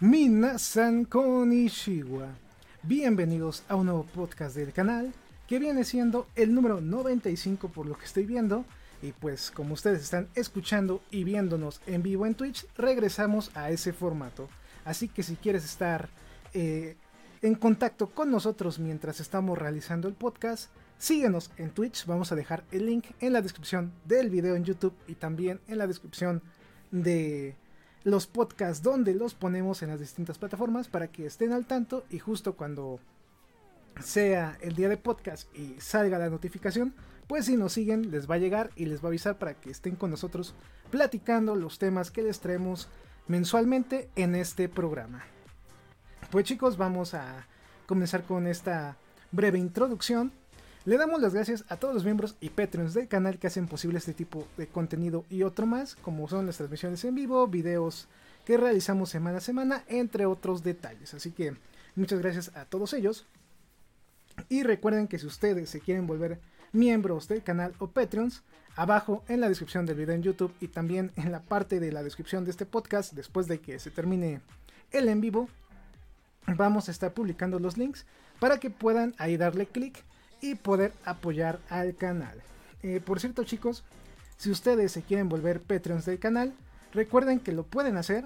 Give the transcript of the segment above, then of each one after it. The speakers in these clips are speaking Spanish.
Minasan Konishiwa. Bienvenidos a un nuevo podcast del canal que viene siendo el número 95 por lo que estoy viendo. Y pues como ustedes están escuchando y viéndonos en vivo en Twitch, regresamos a ese formato. Así que si quieres estar eh, en contacto con nosotros mientras estamos realizando el podcast, síguenos en Twitch. Vamos a dejar el link en la descripción del video en YouTube y también en la descripción de los podcasts donde los ponemos en las distintas plataformas para que estén al tanto y justo cuando sea el día de podcast y salga la notificación, pues si nos siguen les va a llegar y les va a avisar para que estén con nosotros platicando los temas que les traemos mensualmente en este programa. Pues chicos, vamos a comenzar con esta breve introducción le damos las gracias a todos los miembros y Patreons del canal que hacen posible este tipo de contenido y otro más, como son las transmisiones en vivo, videos que realizamos semana a semana, entre otros detalles. Así que muchas gracias a todos ellos. Y recuerden que si ustedes se quieren volver miembros del canal o Patreons, abajo en la descripción del video en YouTube y también en la parte de la descripción de este podcast, después de que se termine el en vivo, vamos a estar publicando los links para que puedan ahí darle clic y poder apoyar al canal. Eh, por cierto chicos, si ustedes se quieren volver Patreons del canal, recuerden que lo pueden hacer.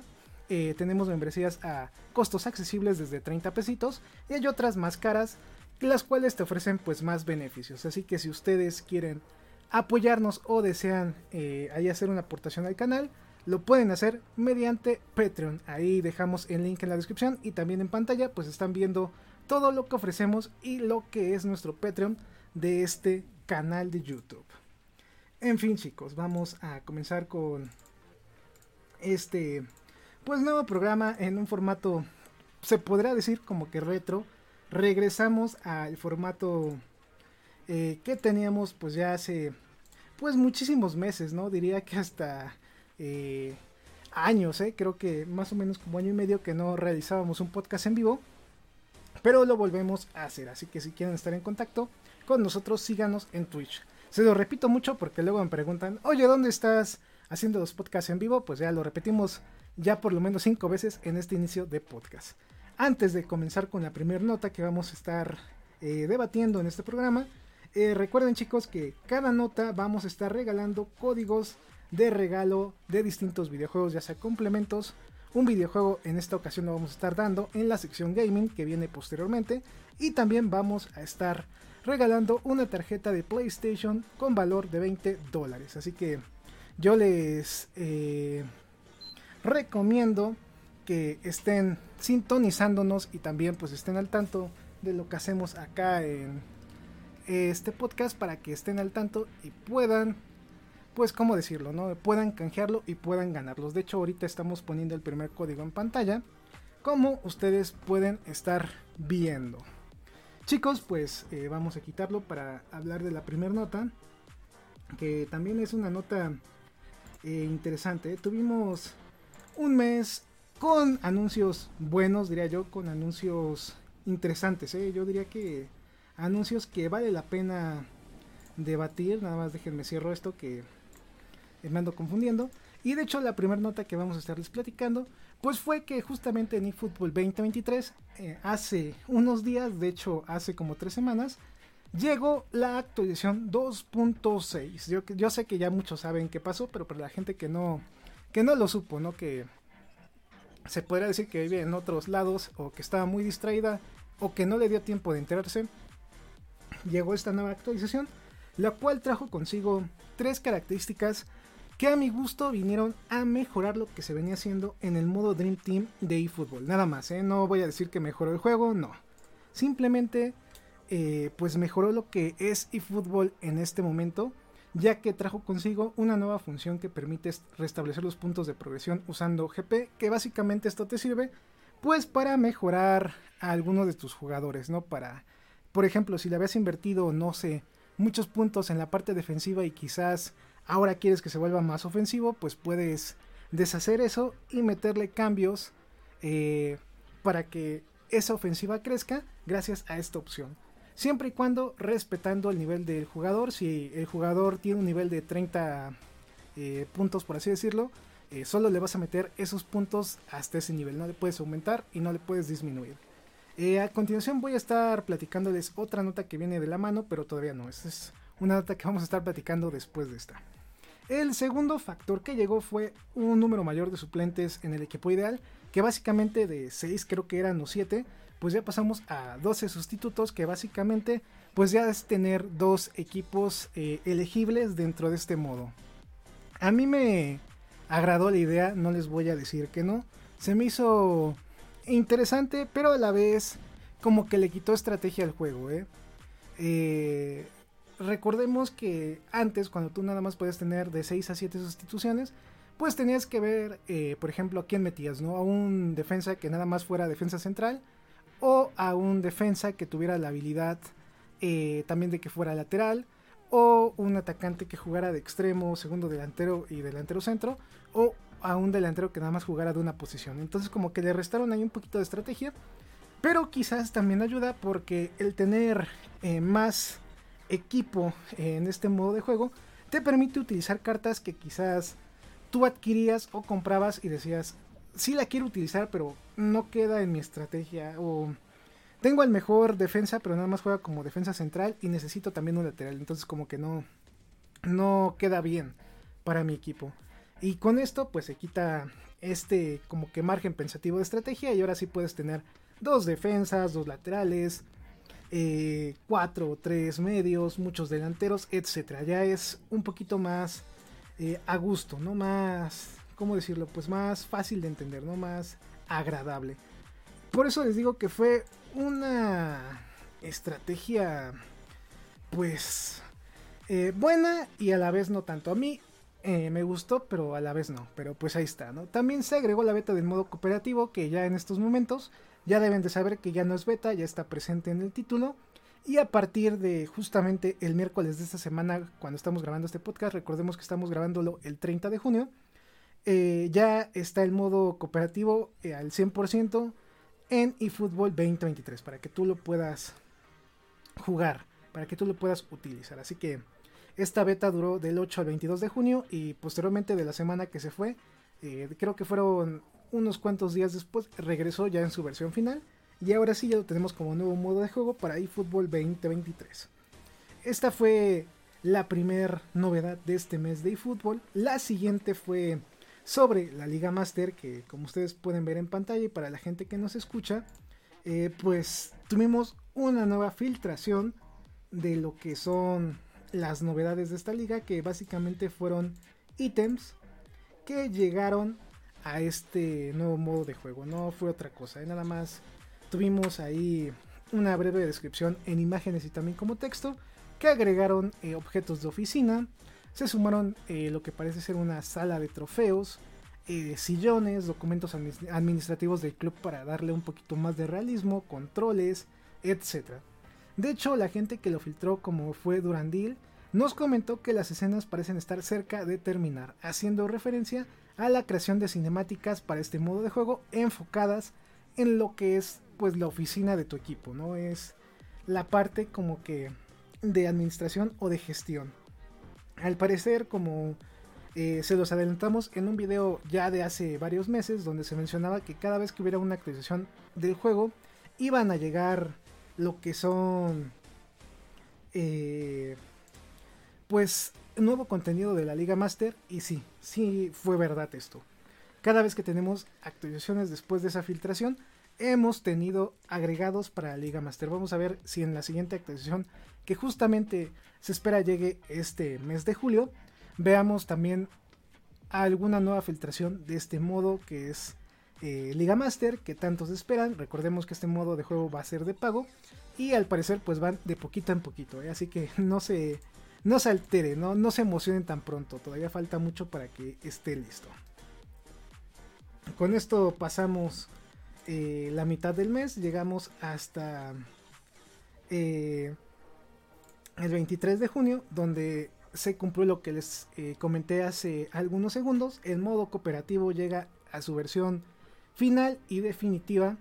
Eh, tenemos membresías a costos accesibles desde 30 pesitos y hay otras más caras, las cuales te ofrecen pues más beneficios. Así que si ustedes quieren apoyarnos o desean eh, ahí hacer una aportación al canal, lo pueden hacer mediante Patreon. Ahí dejamos el link en la descripción y también en pantalla pues están viendo todo lo que ofrecemos y lo que es nuestro Patreon de este canal de YouTube. En fin chicos, vamos a comenzar con este pues nuevo programa en un formato se podrá decir como que retro. Regresamos al formato eh, que teníamos pues ya hace pues muchísimos meses, ¿no? Diría que hasta eh, años, ¿eh? Creo que más o menos como año y medio que no realizábamos un podcast en vivo. Pero lo volvemos a hacer, así que si quieren estar en contacto con nosotros, síganos en Twitch. Se lo repito mucho porque luego me preguntan, oye, ¿dónde estás haciendo los podcasts en vivo? Pues ya lo repetimos ya por lo menos cinco veces en este inicio de podcast. Antes de comenzar con la primera nota que vamos a estar eh, debatiendo en este programa, eh, recuerden chicos que cada nota vamos a estar regalando códigos de regalo de distintos videojuegos, ya sea complementos un videojuego en esta ocasión lo vamos a estar dando en la sección gaming que viene posteriormente. Y también vamos a estar regalando una tarjeta de PlayStation con valor de 20 dólares. Así que yo les eh, recomiendo que estén sintonizándonos y también pues estén al tanto de lo que hacemos acá en este podcast para que estén al tanto y puedan pues, ¿cómo decirlo? ¿no? Puedan canjearlo y puedan ganarlos. De hecho, ahorita estamos poniendo el primer código en pantalla, como ustedes pueden estar viendo. Chicos, pues eh, vamos a quitarlo para hablar de la primera nota, que también es una nota eh, interesante. Tuvimos un mes con anuncios buenos, diría yo, con anuncios interesantes. ¿eh? Yo diría que anuncios que vale la pena debatir. Nada más déjenme cierro esto que me ando confundiendo. Y de hecho la primera nota que vamos a estarles platicando, pues fue que justamente en eFootball 2023, eh, hace unos días, de hecho hace como tres semanas, llegó la actualización 2.6. Yo, yo sé que ya muchos saben qué pasó, pero para la gente que no, que no lo supo, ¿no? Que se podría decir que vive en otros lados o que estaba muy distraída o que no le dio tiempo de enterarse, llegó esta nueva actualización, la cual trajo consigo tres características que a mi gusto vinieron a mejorar lo que se venía haciendo en el modo Dream Team de eFootball. Nada más, ¿eh? no voy a decir que mejoró el juego, no. Simplemente, eh, pues mejoró lo que es eFootball en este momento. ya que trajo consigo una nueva función que permite restablecer los puntos de progresión usando GP, que básicamente esto te sirve pues para mejorar a alguno de tus jugadores, ¿no? Para, por ejemplo, si le habías invertido, no sé, muchos puntos en la parte defensiva y quizás ahora quieres que se vuelva más ofensivo, pues puedes deshacer eso y meterle cambios eh, para que esa ofensiva crezca gracias a esta opción siempre y cuando respetando el nivel del jugador. Si el jugador tiene un nivel de 30 eh, puntos, por así decirlo, eh, solo le vas a meter esos puntos hasta ese nivel. No le puedes aumentar y no le puedes disminuir. A continuación voy a estar platicándoles otra nota que viene de la mano, pero todavía no. Es una nota que vamos a estar platicando después de esta. El segundo factor que llegó fue un número mayor de suplentes en el equipo ideal, que básicamente de 6 creo que eran o 7, pues ya pasamos a 12 sustitutos que básicamente pues ya es tener dos equipos eh, elegibles dentro de este modo. A mí me agradó la idea, no les voy a decir que no. Se me hizo interesante, pero a la vez como que le quitó estrategia al juego. ¿eh? Eh, recordemos que antes, cuando tú nada más puedes tener de 6 a 7 sustituciones, pues tenías que ver, por ejemplo, a quién metías, ¿no? A un defensa que nada más fuera defensa central o a un defensa que tuviera la habilidad eh, también de que fuera lateral o un atacante que jugara de extremo, segundo delantero y delantero centro o a un delantero que nada más jugara de una posición. Entonces como que le restaron ahí un poquito de estrategia, pero quizás también ayuda porque el tener eh, más equipo en este modo de juego te permite utilizar cartas que quizás tú adquirías o comprabas y decías, sí la quiero utilizar, pero no queda en mi estrategia. O tengo el mejor defensa, pero nada más juega como defensa central y necesito también un lateral. Entonces como que no, no queda bien para mi equipo. Y con esto pues se quita este como que margen pensativo de estrategia y ahora sí puedes tener dos defensas, dos laterales, eh, cuatro o tres medios, muchos delanteros, etcétera. Ya es un poquito más eh, a gusto, no más ¿cómo decirlo? Pues más fácil de entender, ¿no? Más agradable. Por eso les digo que fue una estrategia, pues, eh, buena y a la vez no tanto. A mí eh, me gustó, pero a la vez no. Pero pues ahí está, ¿no? También se agregó la beta del modo cooperativo, que ya en estos momentos ya deben de saber que ya no es beta, ya está presente en el título. Y a partir de justamente el miércoles de esta semana, cuando estamos grabando este podcast, recordemos que estamos grabándolo el 30 de junio eh, ya está el modo cooperativo eh, al 100% en eFootball 2023 para que tú lo puedas jugar, para que tú lo puedas utilizar. Así que esta beta duró del 8 al 22 de junio y posteriormente de la semana que se fue, eh, creo que fueron unos cuantos días después, regresó ya en su versión final. Y ahora sí ya lo tenemos como nuevo modo de juego para eFootball 2023. Esta fue la primera novedad de este mes de eFootball. La siguiente fue sobre la Liga Master, que como ustedes pueden ver en pantalla y para la gente que nos escucha, eh, pues tuvimos una nueva filtración de lo que son las novedades de esta liga, que básicamente fueron ítems que llegaron a este nuevo modo de juego. No fue otra cosa, ¿eh? nada más tuvimos ahí una breve descripción en imágenes y también como texto que agregaron eh, objetos de oficina, se sumaron eh, lo que parece ser una sala de trofeos, eh, sillones, documentos administrativos del club para darle un poquito más de realismo, controles, etc. De hecho, la gente que lo filtró como fue Durandil nos comentó que las escenas parecen estar cerca de terminar, haciendo referencia a la creación de cinemáticas para este modo de juego enfocadas en lo que es pues la oficina de tu equipo, ¿no? Es la parte como que de administración o de gestión. Al parecer, como eh, se los adelantamos en un video ya de hace varios meses, donde se mencionaba que cada vez que hubiera una actualización del juego, iban a llegar lo que son... Eh, pues nuevo contenido de la Liga Master y sí, sí fue verdad esto. Cada vez que tenemos actualizaciones después de esa filtración, hemos tenido agregados para la Liga Master. Vamos a ver si en la siguiente actualización, que justamente se espera llegue este mes de julio, veamos también alguna nueva filtración de este modo que es eh, Liga Master, que tantos esperan. Recordemos que este modo de juego va a ser de pago y al parecer pues van de poquito en poquito, ¿eh? así que no se, no se altere, no, no se emocionen tan pronto, todavía falta mucho para que esté listo. Con esto pasamos eh, la mitad del mes, llegamos hasta eh, el 23 de junio, donde se cumplió lo que les eh, comenté hace algunos segundos. El modo cooperativo llega a su versión final y definitiva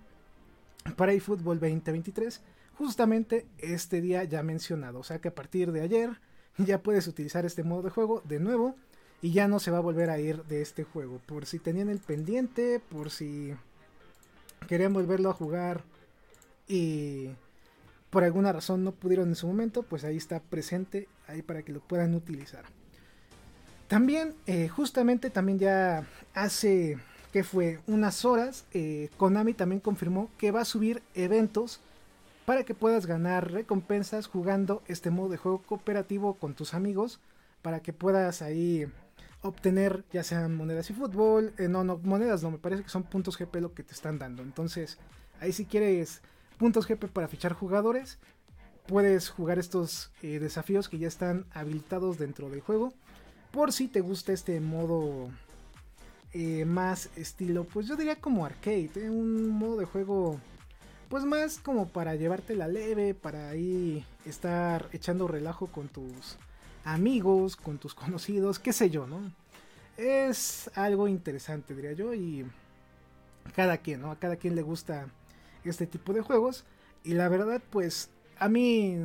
para eFootball 2023. Justamente este día ya mencionado. O sea que a partir de ayer ya puedes utilizar este modo de juego de nuevo. Y ya no se va a volver a ir de este juego. Por si tenían el pendiente, por si querían volverlo a jugar y por alguna razón no pudieron en su momento, pues ahí está presente, ahí para que lo puedan utilizar. También, eh, justamente también ya hace, que fue? Unas horas, eh, Konami también confirmó que va a subir eventos para que puedas ganar recompensas jugando este modo de juego cooperativo con tus amigos, para que puedas ahí obtener ya sean monedas y fútbol, eh, no, no, monedas no, me parece que son puntos GP lo que te están dando. Entonces, ahí si quieres puntos GP para fichar jugadores. Puedes jugar estos eh, desafíos que ya están habilitados dentro del juego. Por si te gusta este modo eh, más estilo, pues yo diría como arcade. Un modo de juego pues más como para llevarte la leve, para ahí estar echando relajo con tus amigos, con tus conocidos, qué sé yo, ¿no? Es algo interesante, diría yo, y cada quien, ¿no? A cada quien le gusta este tipo de juegos. Y la verdad, pues a mí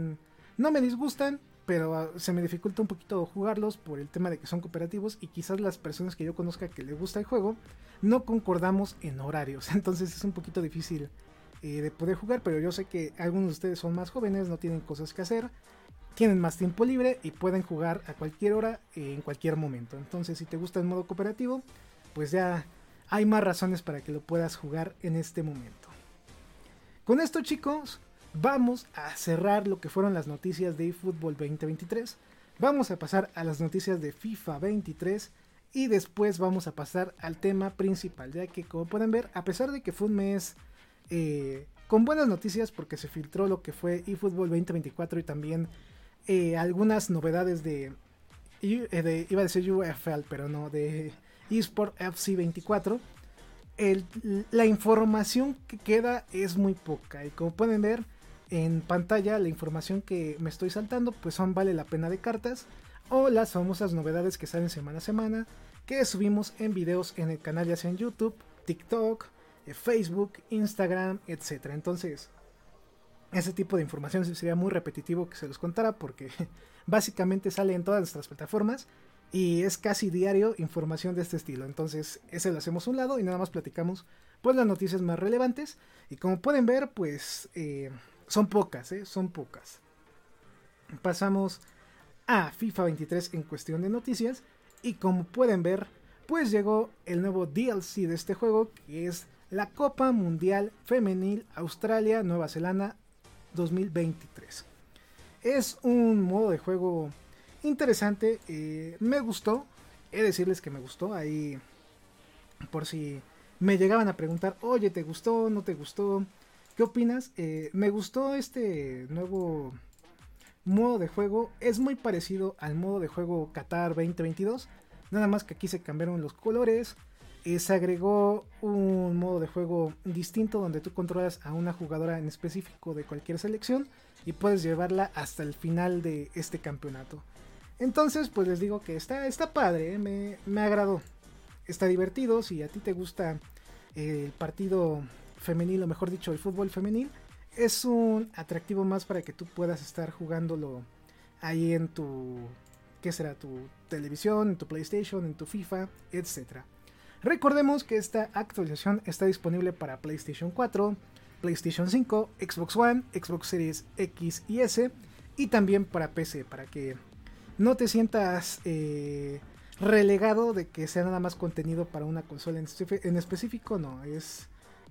no me disgustan, pero ah, se me dificulta un poquito jugarlos por el tema de que son cooperativos y quizás las personas que yo conozca que les gusta el juego no concordamos en horarios. Entonces es un poquito difícil eh, de poder jugar, pero yo sé que algunos de ustedes son más jóvenes, no tienen cosas que hacer, tienen más tiempo libre y pueden jugar a cualquier hora, en cualquier momento. Entonces si te gusta el modo cooperativo, pues ya hay más razones para que lo puedas jugar en este momento. Con esto chicos, vamos a cerrar lo que fueron las noticias de eFootball 2023. Vamos a pasar a las noticias de FIFA 23 y después vamos a pasar al tema principal, ya que como pueden ver, a pesar de que fue un mes eh, con buenas noticias porque se filtró lo que fue eFootball 2024 y también eh, algunas novedades de, eh, de, iba a decir UFL, pero no, de eSport FC 24 la información que queda es muy poca. Y como pueden ver en pantalla, la información que me estoy saltando, pues son vale la pena de cartas. O las famosas novedades que salen semana a semana. Que subimos en videos en el canal, ya sea en YouTube, TikTok, Facebook, Instagram, etc. Entonces, ese tipo de información sería muy repetitivo que se los contara porque básicamente sale en todas nuestras plataformas y es casi diario información de este estilo. Entonces, ese lo hacemos a un lado y nada más platicamos pues las noticias más relevantes. Y como pueden ver, pues eh, son pocas, ¿eh? son pocas. Pasamos a FIFA 23 en cuestión de noticias. Y como pueden ver, pues llegó el nuevo DLC de este juego, que es la Copa Mundial Femenil Australia Nueva Zelanda 2023. Es un modo de juego interesante. Eh, me gustó. He de decirles que me gustó. Ahí, por si me llegaban a preguntar, oye, ¿te gustó? ¿No te gustó? ¿Qué opinas? Eh, me gustó este nuevo modo de juego. Es muy parecido al modo de juego Qatar 2022. Nada más que aquí se cambiaron los colores. Eh, se agregó un modo de juego distinto donde tú controlas a una jugadora en específico de cualquier selección y puedes llevarla hasta el final de este campeonato. Entonces, pues les digo que está, está padre, ¿eh? me, me agradó. Está divertido, si a ti te gusta el partido femenil, o mejor dicho, el fútbol femenil, es un atractivo más para que tú puedas estar jugándolo ahí en tu, ¿qué será? Tu televisión, en tu PlayStation, en tu FIFA, etc. Recordemos que esta actualización está disponible para PlayStation 4, PlayStation 5, Xbox One, Xbox Series X y S y también para PC, para que no te sientas eh, relegado de que sea nada más contenido para una consola en, específico, no, es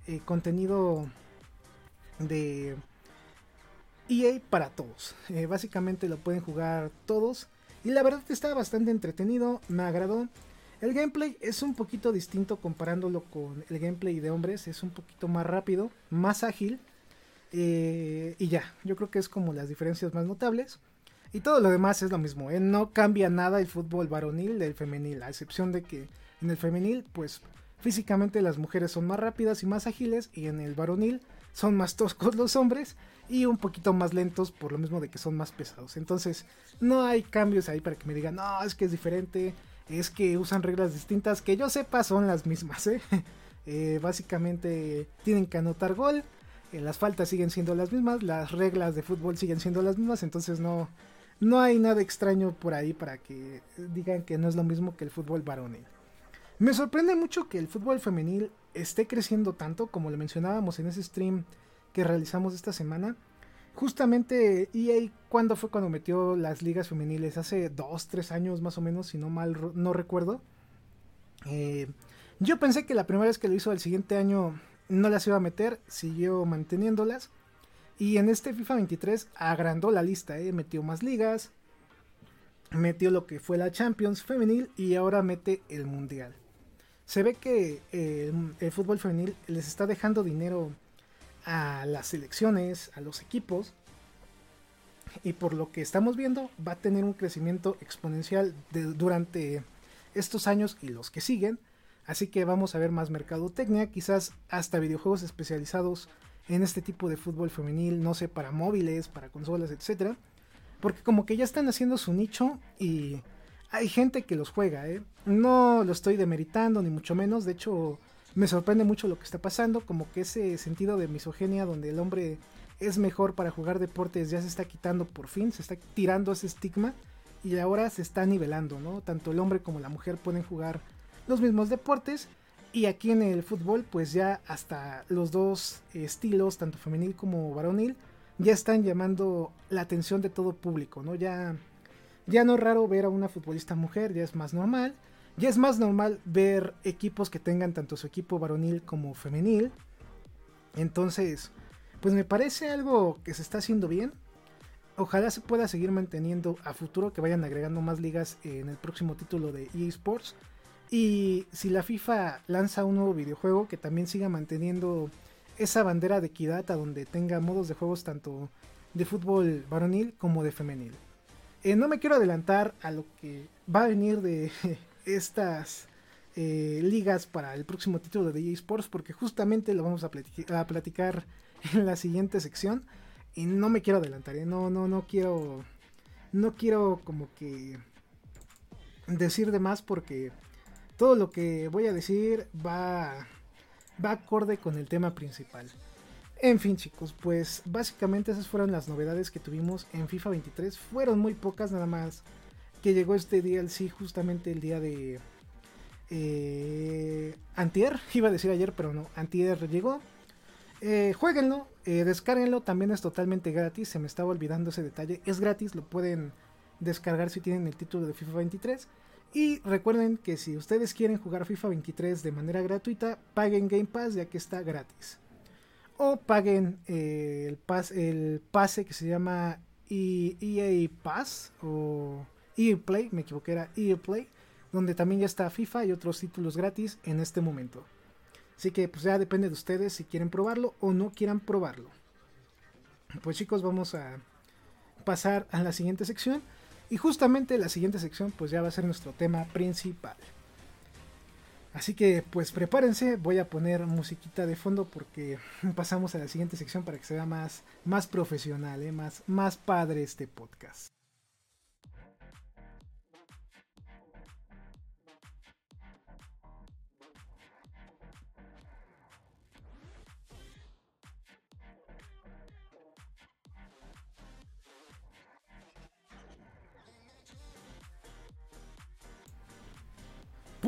eh, contenido de EA para todos. Eh, básicamente lo pueden jugar todos y la verdad está bastante entretenido, me agradó. El gameplay es un poquito distinto comparándolo con el gameplay de hombres, es un poquito más rápido, más ágil. y ya, yo creo que es como las diferencias más notables. Y todo lo demás es lo mismo, ¿eh? no cambia nada el fútbol varonil del femenil, a excepción de que en el femenil, pues físicamente las mujeres son más rápidas y más ágiles, y en el varonil son más toscos los hombres y un poquito más lentos por lo mismo de que son más pesados. Entonces, no hay cambios ahí para que me digan, no, es que es diferente, es que usan reglas distintas, que yo sepa son las mismas, ¿eh? Eh, básicamente tienen que anotar gol, eh, las faltas siguen siendo las mismas, las reglas de fútbol siguen siendo las mismas, entonces no, no hay nada extraño por ahí para que digan que no es lo mismo que el fútbol varonil. Me sorprende mucho que el fútbol femenil esté creciendo tanto, como lo mencionábamos en ese stream que realizamos esta semana. Justamente EA, ¿cuándo fue cuando metió las ligas femeniles? Hace 2, 3 años más o menos, si no mal no recuerdo. Eh, yo pensé que la primera vez que lo hizo el siguiente año no las iba a meter, siguió manteniéndolas. Y en este FIFA 23 agrandó la lista, ¿eh? metió más ligas, metió lo que fue la Champions femenil y ahora mete el Mundial. Se ve que eh, el fútbol femenil les está dejando dinero a las selecciones, a los equipos. Y por lo que estamos viendo, va a tener un crecimiento exponencial durante estos años y los que siguen. Así que vamos a ver más mercadotecnia, quizás hasta videojuegos especializados en este tipo de fútbol femenil, no sé, para móviles, para consolas, etcétera. Porque como que ya están haciendo su nicho y hay gente que los juega, ¿eh? No lo estoy demeritando, ni mucho menos. De hecho, me sorprende mucho lo que está pasando, como que ese sentido de misogenia donde el hombre es mejor para jugar deportes ya se está quitando por fin, se está tirando ese estigma y ahora se está nivelando, ¿no? Tanto el hombre como la mujer pueden jugar los mismos deportes y aquí en el fútbol pues ya hasta los dos estilos, tanto femenil como varonil, ya están llamando la atención de todo público, ¿no? Ya, ya no es raro ver a una futbolista mujer, ya es más normal. Ya es más normal ver equipos que tengan tanto su equipo varonil como femenil. Entonces, pues me parece algo que se está haciendo bien. Ojalá se pueda seguir manteniendo a futuro, que vayan agregando más ligas en el próximo título de EA Sports. Y si la FIFA lanza un nuevo videojuego, que también siga manteniendo esa bandera de equidad a donde tenga modos de juegos tanto de fútbol varonil como de femenil. Eh, no me quiero adelantar a lo que va a venir de estas eh, ligas para el próximo título de DJ Sports porque justamente lo vamos a, platicar en la siguiente sección y no me quiero adelantar, ¿eh? no, no, no quiero, no quiero como que decir de más porque todo lo que voy a decir va, va acorde con el tema principal. En fin chicos, pues básicamente esas fueron las novedades que tuvimos en FIFA 23. Fueron muy pocas nada más que llegó este DLC justamente el día de eh, Antier, iba a decir ayer, pero no, Antier llegó. Eh, jueguenlo, eh, descárguenlo, también es totalmente gratis, se me estaba olvidando ese detalle, es gratis, lo pueden descargar si tienen el título de FIFA 23. Y recuerden que si ustedes quieren jugar FIFA 23 de manera gratuita, paguen Game Pass ya que está gratis. O paguen eh, el, pas, el pase que se llama EA e Pass o Play, me equivoqué, era Play, donde también ya está FIFA y otros títulos gratis en este momento. Así que pues ya depende de ustedes si quieren probarlo o no quieran probarlo. Pues chicos, vamos a pasar a la siguiente sección. Y justamente la siguiente sección pues ya va a ser nuestro tema principal. Así que pues prepárense, voy a poner musiquita de fondo porque pasamos a la siguiente sección para que sea más, más profesional, ¿eh? más, más padre este podcast.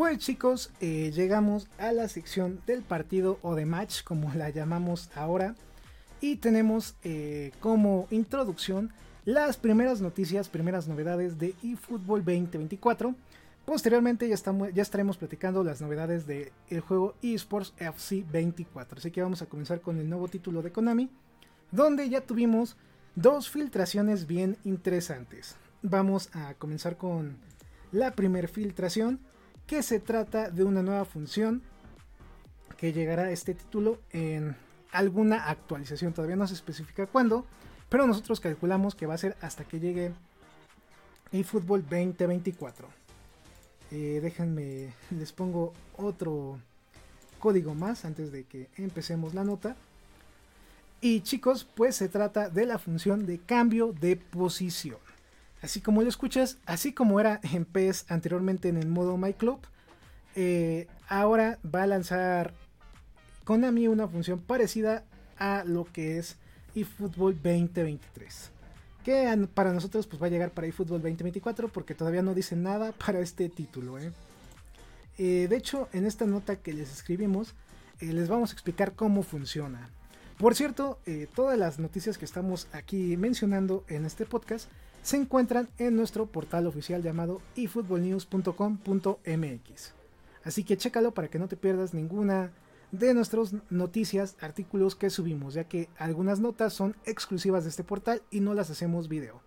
Pues chicos, eh, llegamos a la sección del partido o de match, como la llamamos ahora. Y tenemos eh, como introducción las primeras noticias, primeras novedades de eFootball 2024. Posteriormente ya, estamos, ya estaremos platicando las novedades del juego eSports FC 24. Así que vamos a comenzar con el nuevo título de Konami, donde ya tuvimos dos filtraciones bien interesantes. Vamos a comenzar con la primera filtración que se trata de una nueva función que llegará a este título en alguna actualización. Todavía no se especifica cuándo, pero nosotros calculamos que va a ser hasta que llegue eFootball 2024. Eh, déjenme, les pongo otro código más antes de que empecemos la nota. Y chicos, pues se trata de la función de cambio de posición. Así como lo escuchas, así como era en PES anteriormente en el modo My Club, eh, ahora va a lanzar Konami una función parecida a lo que es eFootball 2023. Que para nosotros pues va a llegar para eFootball 2024 porque todavía no dice nada para este título. ¿eh? Eh, de hecho, en esta nota que les escribimos, les vamos a explicar cómo funciona. Por cierto, todas las noticias que estamos aquí mencionando en este podcast se encuentran en nuestro portal oficial llamado efootballnews.com.mx. Así que chécalo para que no te pierdas ninguna de nuestras noticias, artículos que subimos, ya que algunas notas son exclusivas de este portal y no las hacemos video.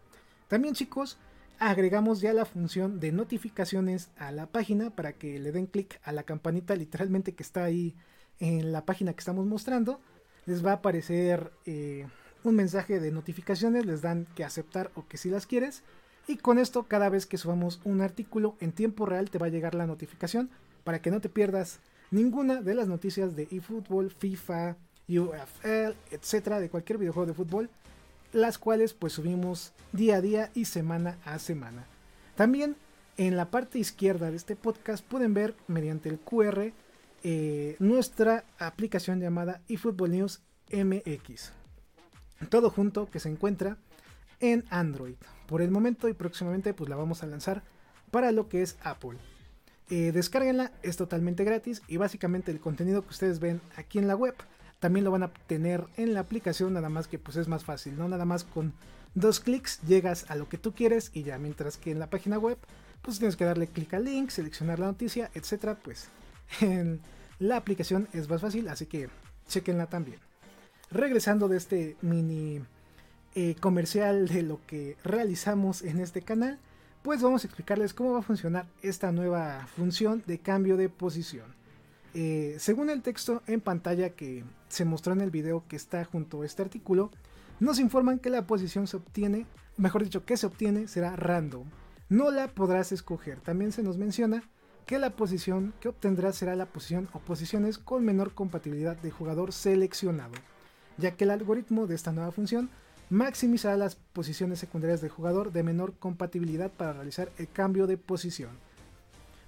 También chicos, agregamos ya la función de notificaciones a la página para que le den clic a la campanita literalmente que está ahí en la página que estamos mostrando. Les va a aparecer eh, un mensaje de notificaciones, les dan que aceptar o que si las quieres. Y con esto cada vez que subamos un artículo en tiempo real te va a llegar la notificación para que no te pierdas ninguna de las noticias de eFootball, FIFA, UFL, etcétera, de cualquier videojuego de fútbol, las cuales pues subimos día a día y semana a semana. También en la parte izquierda de este podcast pueden ver mediante el QR eh, nuestra aplicación llamada eFootball News MX. Todo junto que se encuentra en Android. Por el momento y próximamente pues la vamos a lanzar para lo que es Apple. Eh, descárguenla, es totalmente gratis y básicamente el contenido que ustedes ven aquí en la web también lo van a tener en la aplicación, nada más que pues es más fácil, ¿no? Nada más con dos clics llegas a lo que tú quieres y ya, mientras que en la página web pues tienes que darle clic al link, seleccionar la noticia, etcétera, pues en la aplicación es más fácil, así que chequenla también regresando de este mini eh, comercial de lo que realizamos en este canal, pues vamos a explicarles cómo va a funcionar esta nueva función de cambio de posición. Eh, según el texto en pantalla que se mostró en el video que está junto a este artículo, nos informan que la posición se obtiene, mejor dicho, que se obtiene será random. No la podrás escoger. También se nos menciona que la posición que obtendrás será la posición o posiciones con menor compatibilidad de jugador seleccionado ya que el algoritmo de esta nueva función maximizará las posiciones secundarias del jugador de menor compatibilidad para realizar el cambio de posición.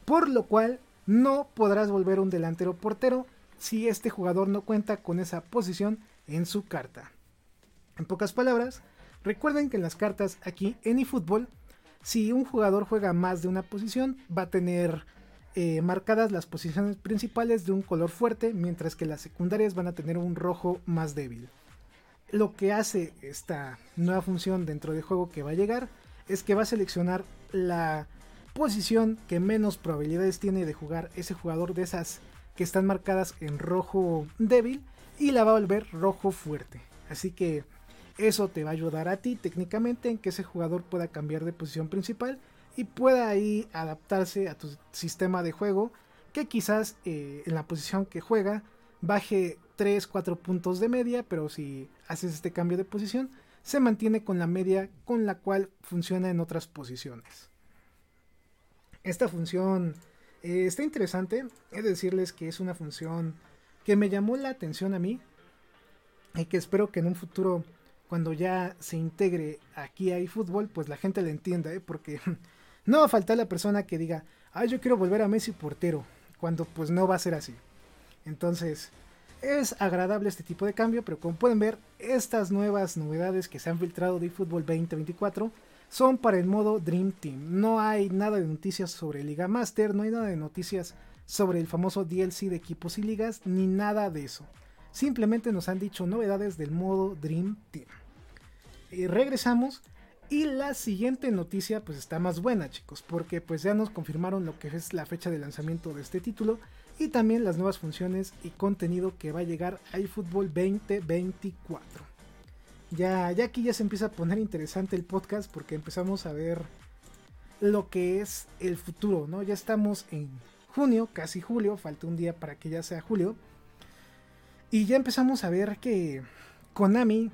Por lo cual no podrás volver un delantero portero si este jugador no cuenta con esa posición en su carta. En pocas palabras, recuerden que en las cartas aquí en eFootball, si un jugador juega más de una posición, va a tener eh, marcadas las posiciones principales de un color fuerte, mientras que las secundarias van a tener un rojo más débil. Lo que hace esta nueva función dentro del juego que va a llegar es que va a seleccionar la posición que menos probabilidades tiene de jugar ese jugador de esas que están marcadas en rojo débil y la va a volver rojo fuerte. Así que eso te va a ayudar a ti técnicamente en que ese jugador pueda cambiar de posición principal y pueda ahí adaptarse a tu sistema de juego que quizás eh, en la posición que juega baje 3, 4 puntos de media, pero si haces este cambio de posición se mantiene con la media con la cual funciona en otras posiciones. Esta función eh, está interesante, es decirles que es una función que me llamó la atención a mí y que espero que en un futuro cuando ya se integre aquí a eFootball, pues la gente le entienda, ¿eh? porque No va a faltar la persona que diga, ay, yo quiero volver a Messi portero, cuando pues no va a ser así. Entonces, es agradable este tipo de cambio, pero como pueden ver, estas nuevas novedades que se han filtrado de eFootball 2024 son para el modo Dream Team. No hay nada de noticias sobre Liga Master, no hay nada de noticias sobre el famoso DLC de equipos y ligas, ni nada de eso. Simplemente nos han dicho novedades del modo Dream Team. Y regresamos y la siguiente noticia pues está más buena chicos, porque pues ya nos confirmaron lo que es la fecha de lanzamiento de este título y también las nuevas funciones y contenido que va a llegar a eFootball 2024. Ya, ya aquí ya se empieza a poner interesante el podcast porque empezamos a ver lo que es el futuro, ¿no? Ya estamos en junio, casi julio, falta un día para que ya sea julio. Y ya empezamos a ver que Konami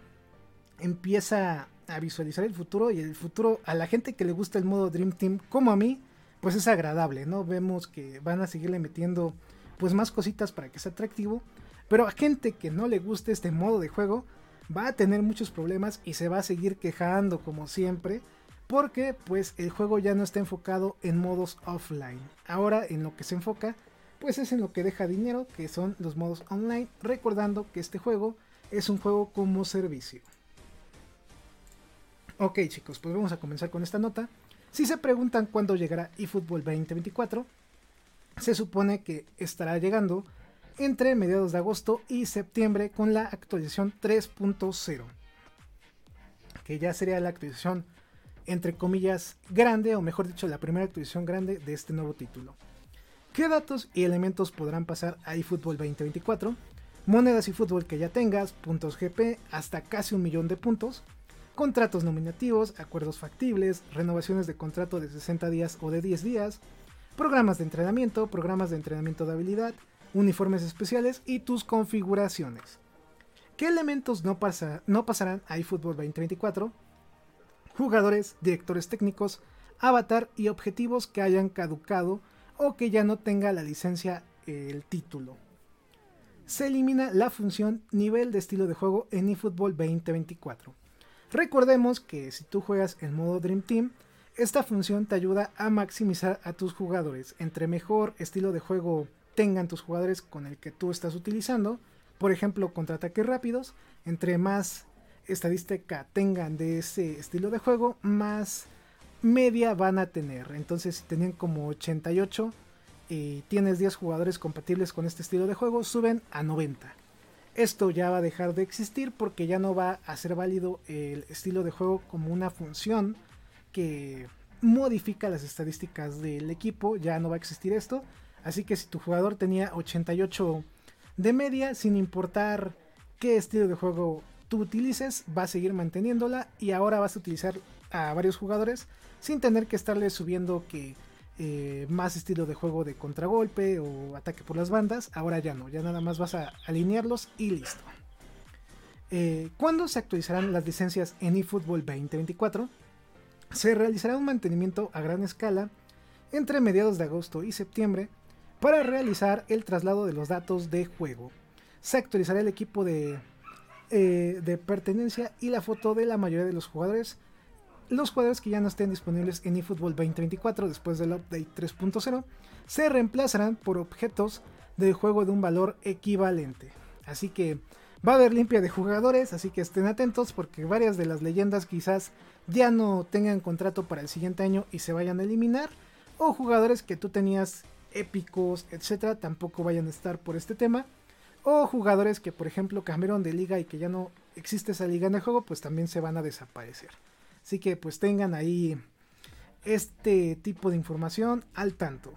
empieza a visualizar el futuro y el futuro a la gente que le gusta el modo Dream Team como a mí, pues es agradable, ¿no? Vemos que van a seguirle metiendo pues más cositas para que sea atractivo, pero a gente que no le guste este modo de juego va a tener muchos problemas y se va a seguir quejando como siempre, porque pues el juego ya no está enfocado en modos offline. Ahora en lo que se enfoca pues es en lo que deja dinero, que son los modos online, recordando que este juego es un juego como servicio. Ok chicos, pues vamos a comenzar con esta nota. Si se preguntan cuándo llegará eFootball 2024, se supone que estará llegando entre mediados de agosto y septiembre con la actualización 3.0, que ya sería la actualización entre comillas grande, o mejor dicho, la primera actualización grande de este nuevo título. ¿Qué datos y elementos podrán pasar a eFootball 2024? Monedas y fútbol que ya tengas, puntos GP, hasta casi un millón de puntos, contratos nominativos, acuerdos factibles, renovaciones de contrato de 60 días o de 10 días, programas de entrenamiento, programas de entrenamiento de habilidad, uniformes especiales y tus configuraciones. ¿Qué elementos no, no pasarán a eFootball 2024? Jugadores, directores técnicos, avatar y objetivos que hayan caducado o que ya no tenga la licencia el título. Se elimina la función nivel de estilo de juego en eFootball 2024. Recordemos que si tú juegas en modo Dream Team, esta función te ayuda a maximizar a tus jugadores. Entre mejor estilo de juego tengan tus jugadores con el que tú estás utilizando, por ejemplo, contraataques rápidos, entre más estadística tengan de ese estilo de juego, más media van a tener. Entonces, si tenían como 88 y tienes 10 jugadores compatibles con este estilo de juego, suben a 90 esto ya va a dejar de existir porque ya no va a ser válido el estilo de juego como una función que modifica las estadísticas del equipo, ya no va a existir esto. Así que si tu jugador tenía 88 de media, sin importar qué estilo de juego tú utilices, va a seguir manteniéndola y ahora vas a utilizar a varios jugadores sin tener que estarle subiendo que eh, más estilo de juego de contragolpe o ataque por las bandas. Ahora ya no, ya nada más vas a alinearlos y listo. Eh, ¿Cuándo se actualizarán las licencias en eFootball 2024? Se realizará un mantenimiento a gran escala entre mediados de agosto y septiembre para realizar el traslado de los datos de juego. Se actualizará el equipo de, eh, de pertenencia y la foto de la mayoría de los jugadores los jugadores que ya no estén disponibles en eFootball 2024 después del update 3.0 se reemplazarán por objetos de juego de un valor equivalente. Así que va a haber limpia de jugadores, así que estén atentos porque varias de las leyendas quizás ya no tengan contrato para el siguiente año y se vayan a eliminar. O jugadores que tú tenías épicos, etcétera, tampoco vayan a estar por este tema. O jugadores que, por ejemplo, cambiaron de liga y que ya no existe esa liga en el juego, pues también se van a desaparecer. Así que pues tengan ahí este tipo de información al tanto.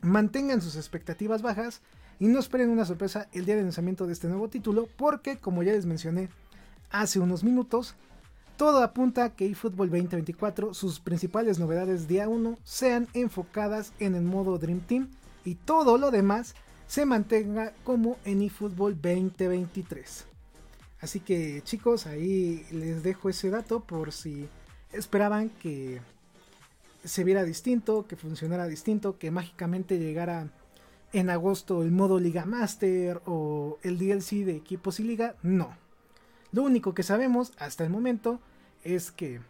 Mantengan sus expectativas bajas y no esperen una sorpresa el día de lanzamiento de este nuevo título porque como ya les mencioné hace unos minutos, todo apunta a que eFootball 2024 sus principales novedades día 1 sean enfocadas en el modo Dream Team y todo lo demás se mantenga como en eFootball 2023. Así que chicos, ahí les dejo ese dato por si esperaban que se viera distinto, que funcionara distinto, que mágicamente llegara en agosto el modo Liga Master o el DLC de equipos y liga. No. Lo único que sabemos hasta el momento es que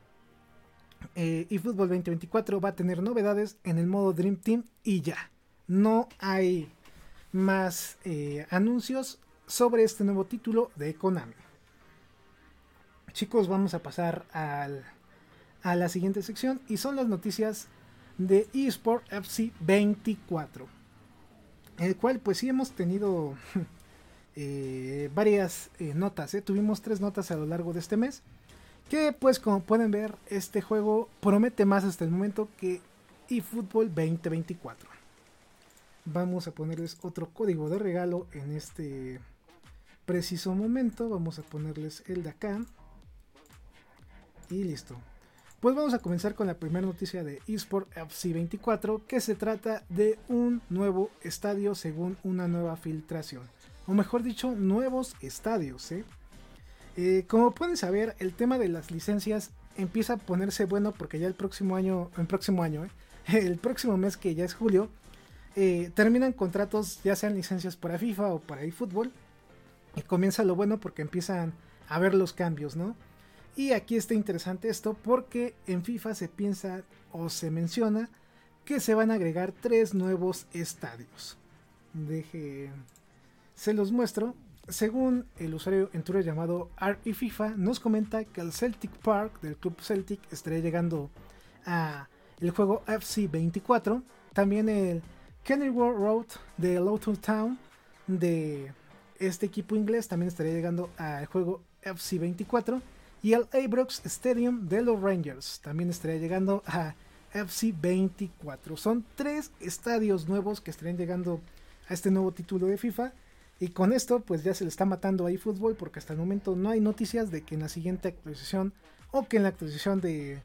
eh, eFootball 2024 va a tener novedades en el modo Dream Team y ya. No hay más eh, anuncios sobre este nuevo título de Konami. Chicos, vamos a pasar a la siguiente sección y son las noticias de eSport FC 24. El cual pues sí hemos tenido eh, varias eh, notas. Eh. Tuvimos tres notas a lo largo de este mes. Que pues como pueden ver este juego promete más hasta el momento que eFootball 2024. Vamos a ponerles otro código de regalo en este preciso momento. Vamos a ponerles el de acá. Y listo. Pues vamos a comenzar con la primera noticia de eSport FC24, que se trata de un nuevo estadio según una nueva filtración. O mejor dicho, nuevos estadios. ¿eh? Eh, como pueden saber, el tema de las licencias empieza a ponerse bueno porque ya el próximo año, el próximo año, eh, el próximo mes que ya es julio, terminan contratos ya sean licencias para FIFA o para eFootball. Y comienza lo bueno porque empiezan a ver los cambios, ¿no? Y aquí está interesante esto porque en FIFA se piensa o se menciona que se van a agregar tres nuevos estadios. Deje, se los muestro. Según el usuario en Twitter llamado FIFA nos comenta que el Celtic Park del club Celtic estaría llegando a el juego FC 24. También el Kenilworth Road de Lowton Town de este equipo inglés también estaría llegando al juego FC 24. Y el Abrams Stadium de los Rangers también estaría llegando a FC 24. Son tres estadios nuevos que estarían llegando a este nuevo título de FIFA. Y con esto, pues ya se le está matando ahí fútbol, porque hasta el momento no hay noticias de que en la siguiente actualización o que en la actualización de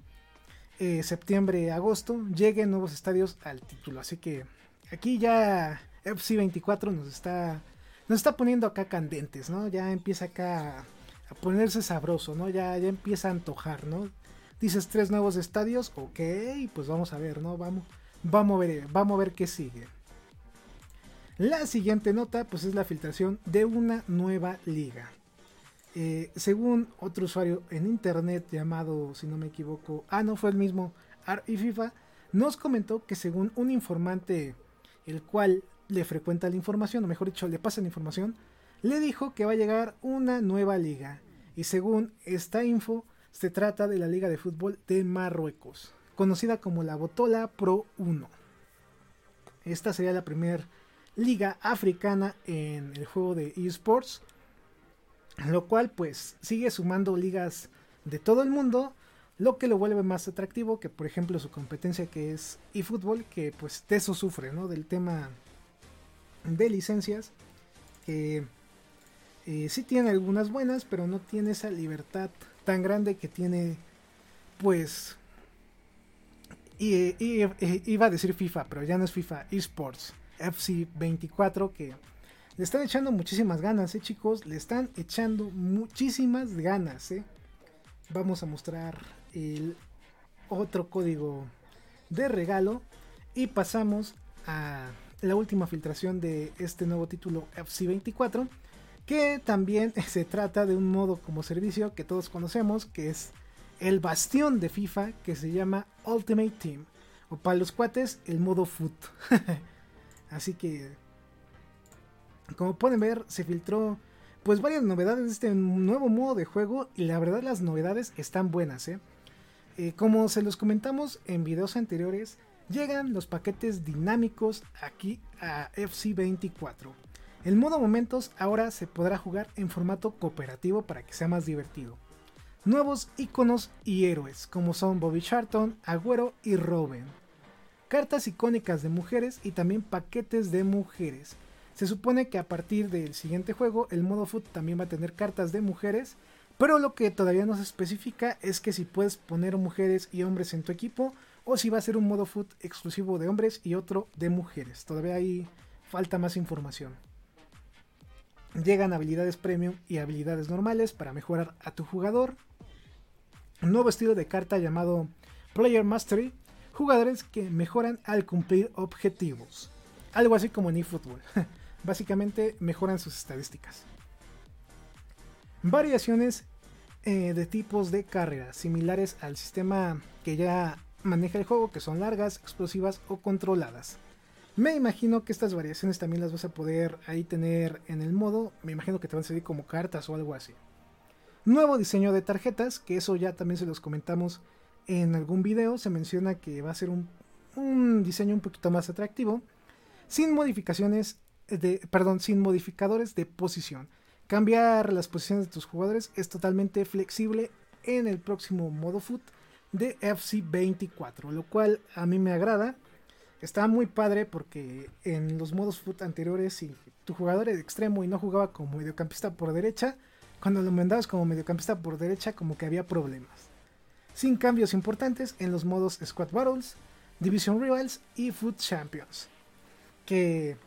eh, septiembre-agosto lleguen nuevos estadios al título. Así que aquí ya FC 24 nos está, nos está poniendo acá candentes, ¿no? Ya empieza acá a ponerse sabroso, ¿no? Ya, ya empieza a antojar, ¿no? Dices tres nuevos estadios, ok, pues vamos a ver, ¿no? Vamos, vamos a ver, vamos a ver qué sigue. La siguiente nota pues es la filtración de una nueva liga. Eh, según otro usuario en internet llamado, si no me equivoco, ah no fue el mismo, Ar y FIFA, nos comentó que según un informante el cual le frecuenta la información, o mejor dicho, le pasa la información, le dijo que va a llegar una nueva liga. Y según esta info, se trata de la Liga de Fútbol de Marruecos, conocida como la Botola Pro 1. Esta sería la primera liga africana en el juego de esports, lo cual pues sigue sumando ligas de todo el mundo, lo que lo vuelve más atractivo que por ejemplo su competencia que es eFootball, que pues de eso sufre, ¿no? Del tema de licencias, que eh, sí tiene algunas buenas, pero no tiene esa libertad tan grande que tiene pues y, iba a decir FIFA, pero ya no es FIFA, esports. FC24 que le están echando muchísimas ganas, ¿eh, chicos? Le están echando muchísimas ganas, ¿eh? Vamos a mostrar el otro código de regalo y pasamos a la última filtración de este nuevo título FC24 que también se trata de un modo como servicio que todos conocemos que es el bastión de FIFA que se llama Ultimate Team o para los cuates el modo foot Así que, como pueden ver, se filtró pues varias novedades de este nuevo modo de juego y la verdad las novedades están buenas. ¿eh? Eh, como se los comentamos en videos anteriores, llegan los paquetes dinámicos aquí a FC24. El modo momentos ahora se podrá jugar en formato cooperativo para que sea más divertido. Nuevos iconos y héroes como son Bobby Charlton, Agüero y Robin cartas icónicas de mujeres y también paquetes de mujeres. Se supone que a partir del siguiente juego el modo foot también va a tener cartas de mujeres, pero lo que todavía no se especifica es que si puedes poner mujeres y hombres en tu equipo o si va a ser un modo foot exclusivo de hombres y otro de mujeres. Todavía ahí falta más información. Llegan habilidades premium y habilidades normales para mejorar a tu jugador. Un nuevo estilo de carta llamado Player Mastery jugadores que mejoran al cumplir objetivos. Algo así como en eFootball. Básicamente mejoran sus estadísticas. Variaciones eh, de tipos de carreras similares al sistema que ya maneja el juego, que son largas, explosivas o controladas. Me imagino que estas variaciones también las vas a poder ahí tener en el modo. Me imagino que te van a salir como cartas o algo así. Nuevo diseño de tarjetas, que eso ya también se los comentamos en algún video se menciona que va a ser un, diseño un poquito más atractivo, sin modificaciones de, perdón, sin modificadores de posición. Cambiar las posiciones de tus jugadores es totalmente flexible en el próximo modo foot de FC24, lo cual a mí me agrada. Está muy padre porque en los modos foot anteriores, si tu jugador era extremo y no jugaba como mediocampista por derecha, cuando lo mandabas como mediocampista por derecha, como que había problemas sin cambios importantes en los modos Squad Battles, Division Rivals y Foot Champions. Que,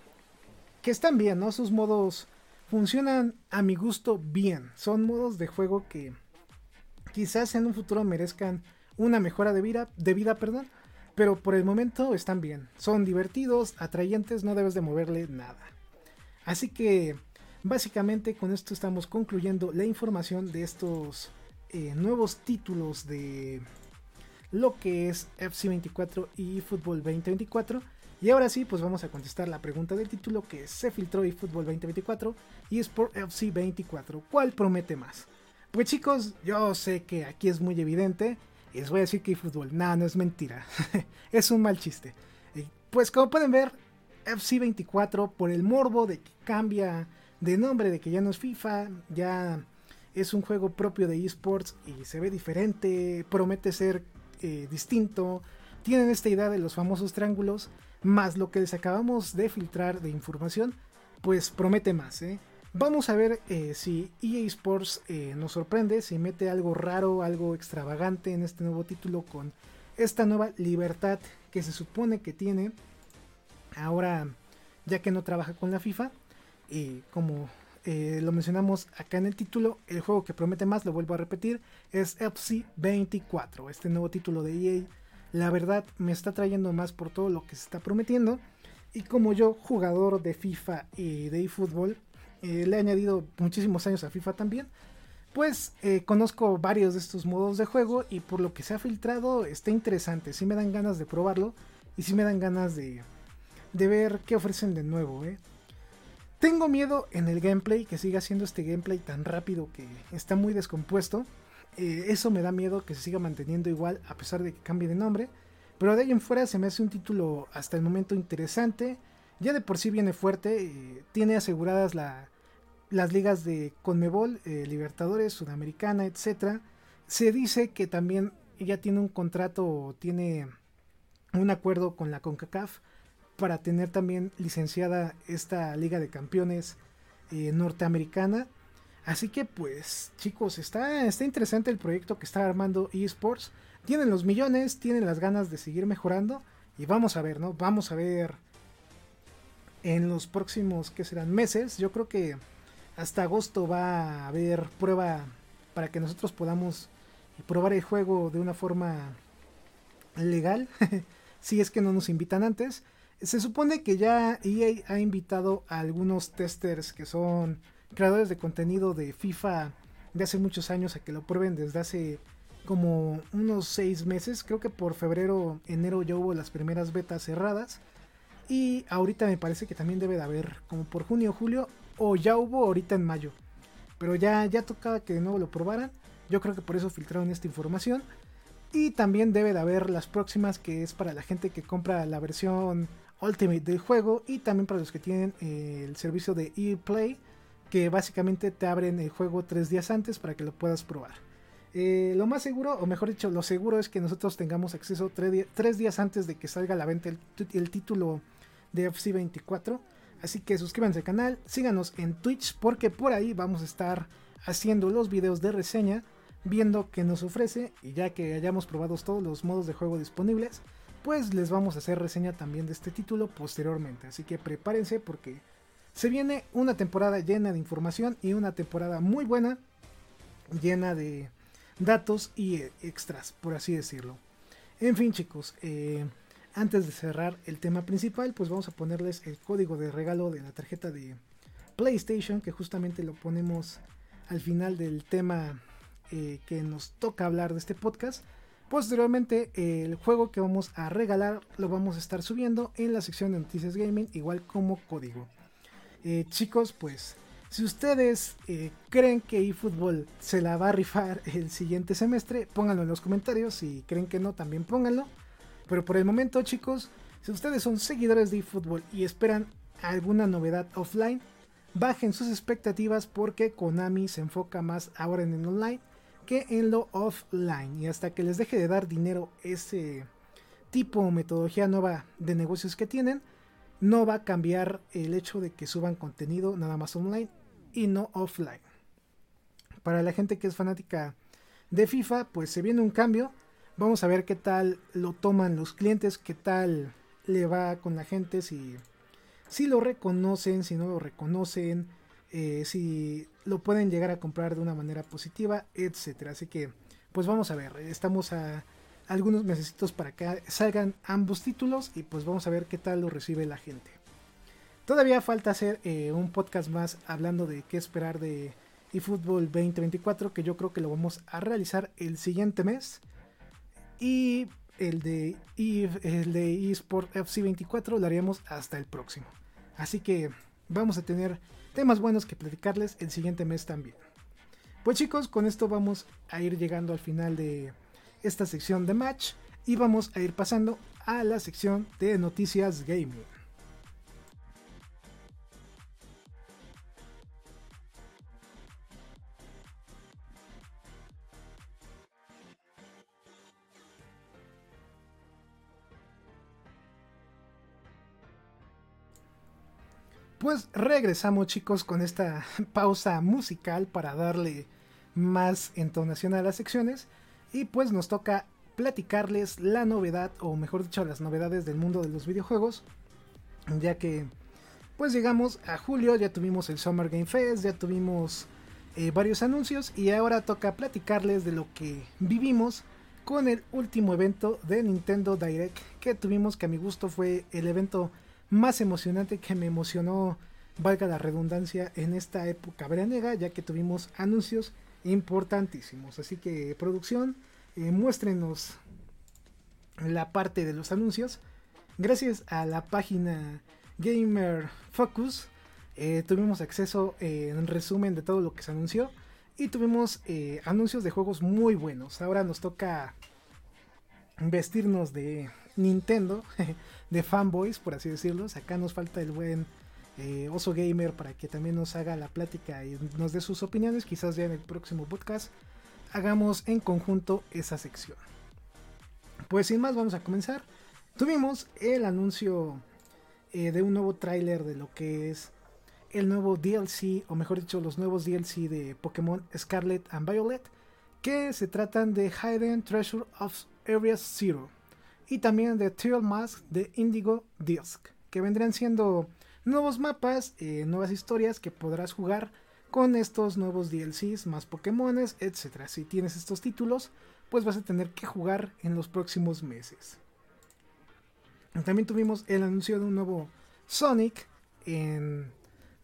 que están bien, ¿no? Sus modos funcionan a mi gusto bien. Son modos de juego que quizás en un futuro merezcan una mejora de vida, de vida perdón, pero por el momento están bien. Son divertidos, atrayentes, no debes de moverle nada. Así que básicamente con esto estamos concluyendo la información de estos eh, nuevos títulos de lo que es FC24 y Fútbol 2024. Y ahora sí, pues vamos a contestar la pregunta del título que se filtró y Fútbol 2024 y Sport FC 24. ¿Cuál promete más? Pues chicos, yo sé que aquí es muy evidente y les voy a decir que fútbol. Nada, no es mentira. es un mal chiste. Pues como pueden ver, FC24 por el morbo de que cambia de nombre, de que ya no es FIFA, ya es un juego propio de esports y se ve diferente, promete ser eh, distinto. Tienen esta idea de los famosos triángulos, más lo que les acabamos de filtrar de información, pues promete más. ¿eh? Vamos a ver eh, si EA Sports nos sorprende, si mete algo raro, algo extravagante en este nuevo título con esta nueva libertad que se supone que tiene ahora ya que no trabaja con la FIFA. Y como eh, lo mencionamos acá en el título, el juego que promete más, lo vuelvo a repetir, es FC 24, este nuevo título de EA. La verdad me está trayendo más por todo lo que se está prometiendo. Y como yo, jugador de FIFA y de eFootball, eh, le he añadido muchísimos años a FIFA también. Pues eh, conozco varios de estos modos de juego y por lo que se ha filtrado está interesante. Si me dan ganas de probarlo y si me dan ganas de, de ver qué ofrecen de nuevo. ¿eh? Tengo miedo en el gameplay, que siga siendo este gameplay tan rápido que está muy descompuesto. Eso me da miedo que se siga manteniendo igual a pesar de que cambie de nombre. Pero de ahí en fuera se me hace un título hasta el momento interesante. Ya de por sí viene fuerte. Tiene aseguradas las ligas de Conmebol, eh, Libertadores, Sudamericana, etc. Se dice que también ya tiene un contrato, tiene un acuerdo con la CONCACAF para tener también licenciada esta Liga de Campeones eh, norteamericana. Así que pues chicos, está, está interesante el proyecto que está armando eSports. Tienen los millones, tienen las ganas de seguir mejorando. Y vamos a ver, ¿no? Vamos a ver en los próximos, que serán meses. Yo creo que hasta agosto va a haber prueba para que nosotros podamos probar el juego de una forma legal. si es que no nos invitan antes. Se supone que ya EA ha invitado a algunos testers que son creadores de contenido de FIFA de hace muchos años a que lo prueben desde hace como unos seis meses. Creo que por febrero, enero ya hubo las primeras betas cerradas. Y ahorita me parece que también debe de haber como por junio, julio. O ya hubo ahorita en mayo. Pero ya, ya tocaba que de nuevo lo probaran. Yo creo que por eso filtraron esta información. Y también debe de haber las próximas que es para la gente que compra la versión Ultimate del juego y también para los que tienen eh, el servicio de ePlay que básicamente te abren el juego tres días antes para que lo puedas probar. Eh, lo más seguro, o mejor dicho, lo seguro es que nosotros tengamos acceso tres, días antes de que salga a la venta el, título de FC24. Así que suscríbanse al canal, síganos en Twitch porque por ahí vamos a estar haciendo los videos de reseña, viendo qué nos ofrece y ya que hayamos probado todos los modos de juego disponibles, pues les vamos a hacer reseña también de este título posteriormente. Así que prepárense porque se viene una temporada llena de información y una temporada muy buena, llena de datos y extras, por así decirlo. En fin chicos, eh, antes de cerrar el tema principal, pues vamos a ponerles el código de regalo de la tarjeta de PlayStation, que justamente lo ponemos al final del tema eh, que nos toca hablar de este podcast. Posteriormente, el juego que vamos a regalar lo vamos a estar subiendo en la sección de noticias gaming, igual como código. Eh, chicos, pues si ustedes eh, creen que eFootball se la va a rifar el siguiente semestre, pónganlo en los comentarios. Si creen que no, también pónganlo. Pero por el momento, chicos, si ustedes son seguidores de eFootball y esperan alguna novedad offline, bajen sus expectativas porque Konami se enfoca más ahora en el online que en lo offline. Y hasta que les deje de dar dinero ese tipo o metodología nueva de negocios que tienen, no va a cambiar el hecho de que suban contenido nada más online y no offline. Para la gente que es fanática de FIFA, pues se viene un cambio. Vamos a ver qué tal lo toman los clientes, qué tal le va con la gente, si, si lo reconocen, si no lo reconocen, eh, si lo pueden llegar a comprar de una manera positiva, etcétera. Así que, pues vamos a ver, estamos a algunos meses para que salgan ambos títulos y pues vamos a ver qué tal lo recibe la gente. Todavía falta hacer eh, un podcast más hablando de qué esperar de eFootball 2024, que yo creo que lo vamos a realizar el siguiente mes. Y el de, el de eSport FC 24 lo haremos hasta el próximo. Así que vamos a tener temas buenos que platicarles el siguiente mes también. Pues chicos, con esto vamos a ir llegando al final de esta sección de match y vamos a ir pasando a la sección de noticias gaming. Pues regresamos chicos con esta pausa musical para darle más entonación a las secciones. Y pues nos toca platicarles la novedad o mejor dicho las novedades del mundo de los videojuegos ya que pues llegamos a julio ya tuvimos el Summer Game Fest ya tuvimos eh, varios anuncios y ahora toca platicarles de lo que vivimos con el último evento de Nintendo Direct que tuvimos que a mi gusto fue el evento más emocionante que me emocionó, valga la redundancia, en esta época veraniega, ya que tuvimos anuncios importantísimos. Así que producción, eh, muéstrenos la parte de los anuncios. Gracias a la página Gamer Focus eh, tuvimos acceso eh, en resumen de todo lo que se anunció y tuvimos anuncios de juegos muy buenos. Ahora nos toca vestirnos de Nintendo, de fanboys, por así decirlo. Acá nos falta el buen eh, Oso Gamer para que también nos haga la plática y nos dé sus opiniones. Quizás ya en el próximo podcast hagamos en conjunto esa sección. Pues sin más, vamos a comenzar. Tuvimos el anuncio eh, de un nuevo tráiler de lo que es el nuevo DLC, o mejor dicho, los nuevos DLC de Pokémon Scarlet and Violet, que se tratan de Hidden Treasure of Area Zero y también de Teal Mask de Indigo Disc, que vendrían siendo nuevos mapas, eh, nuevas historias que podrás jugar con estos nuevos DLCs, más Pokémones, etc. Si tienes estos títulos, pues vas a tener que jugar en los próximos meses. También tuvimos el anuncio de un nuevo Sonic en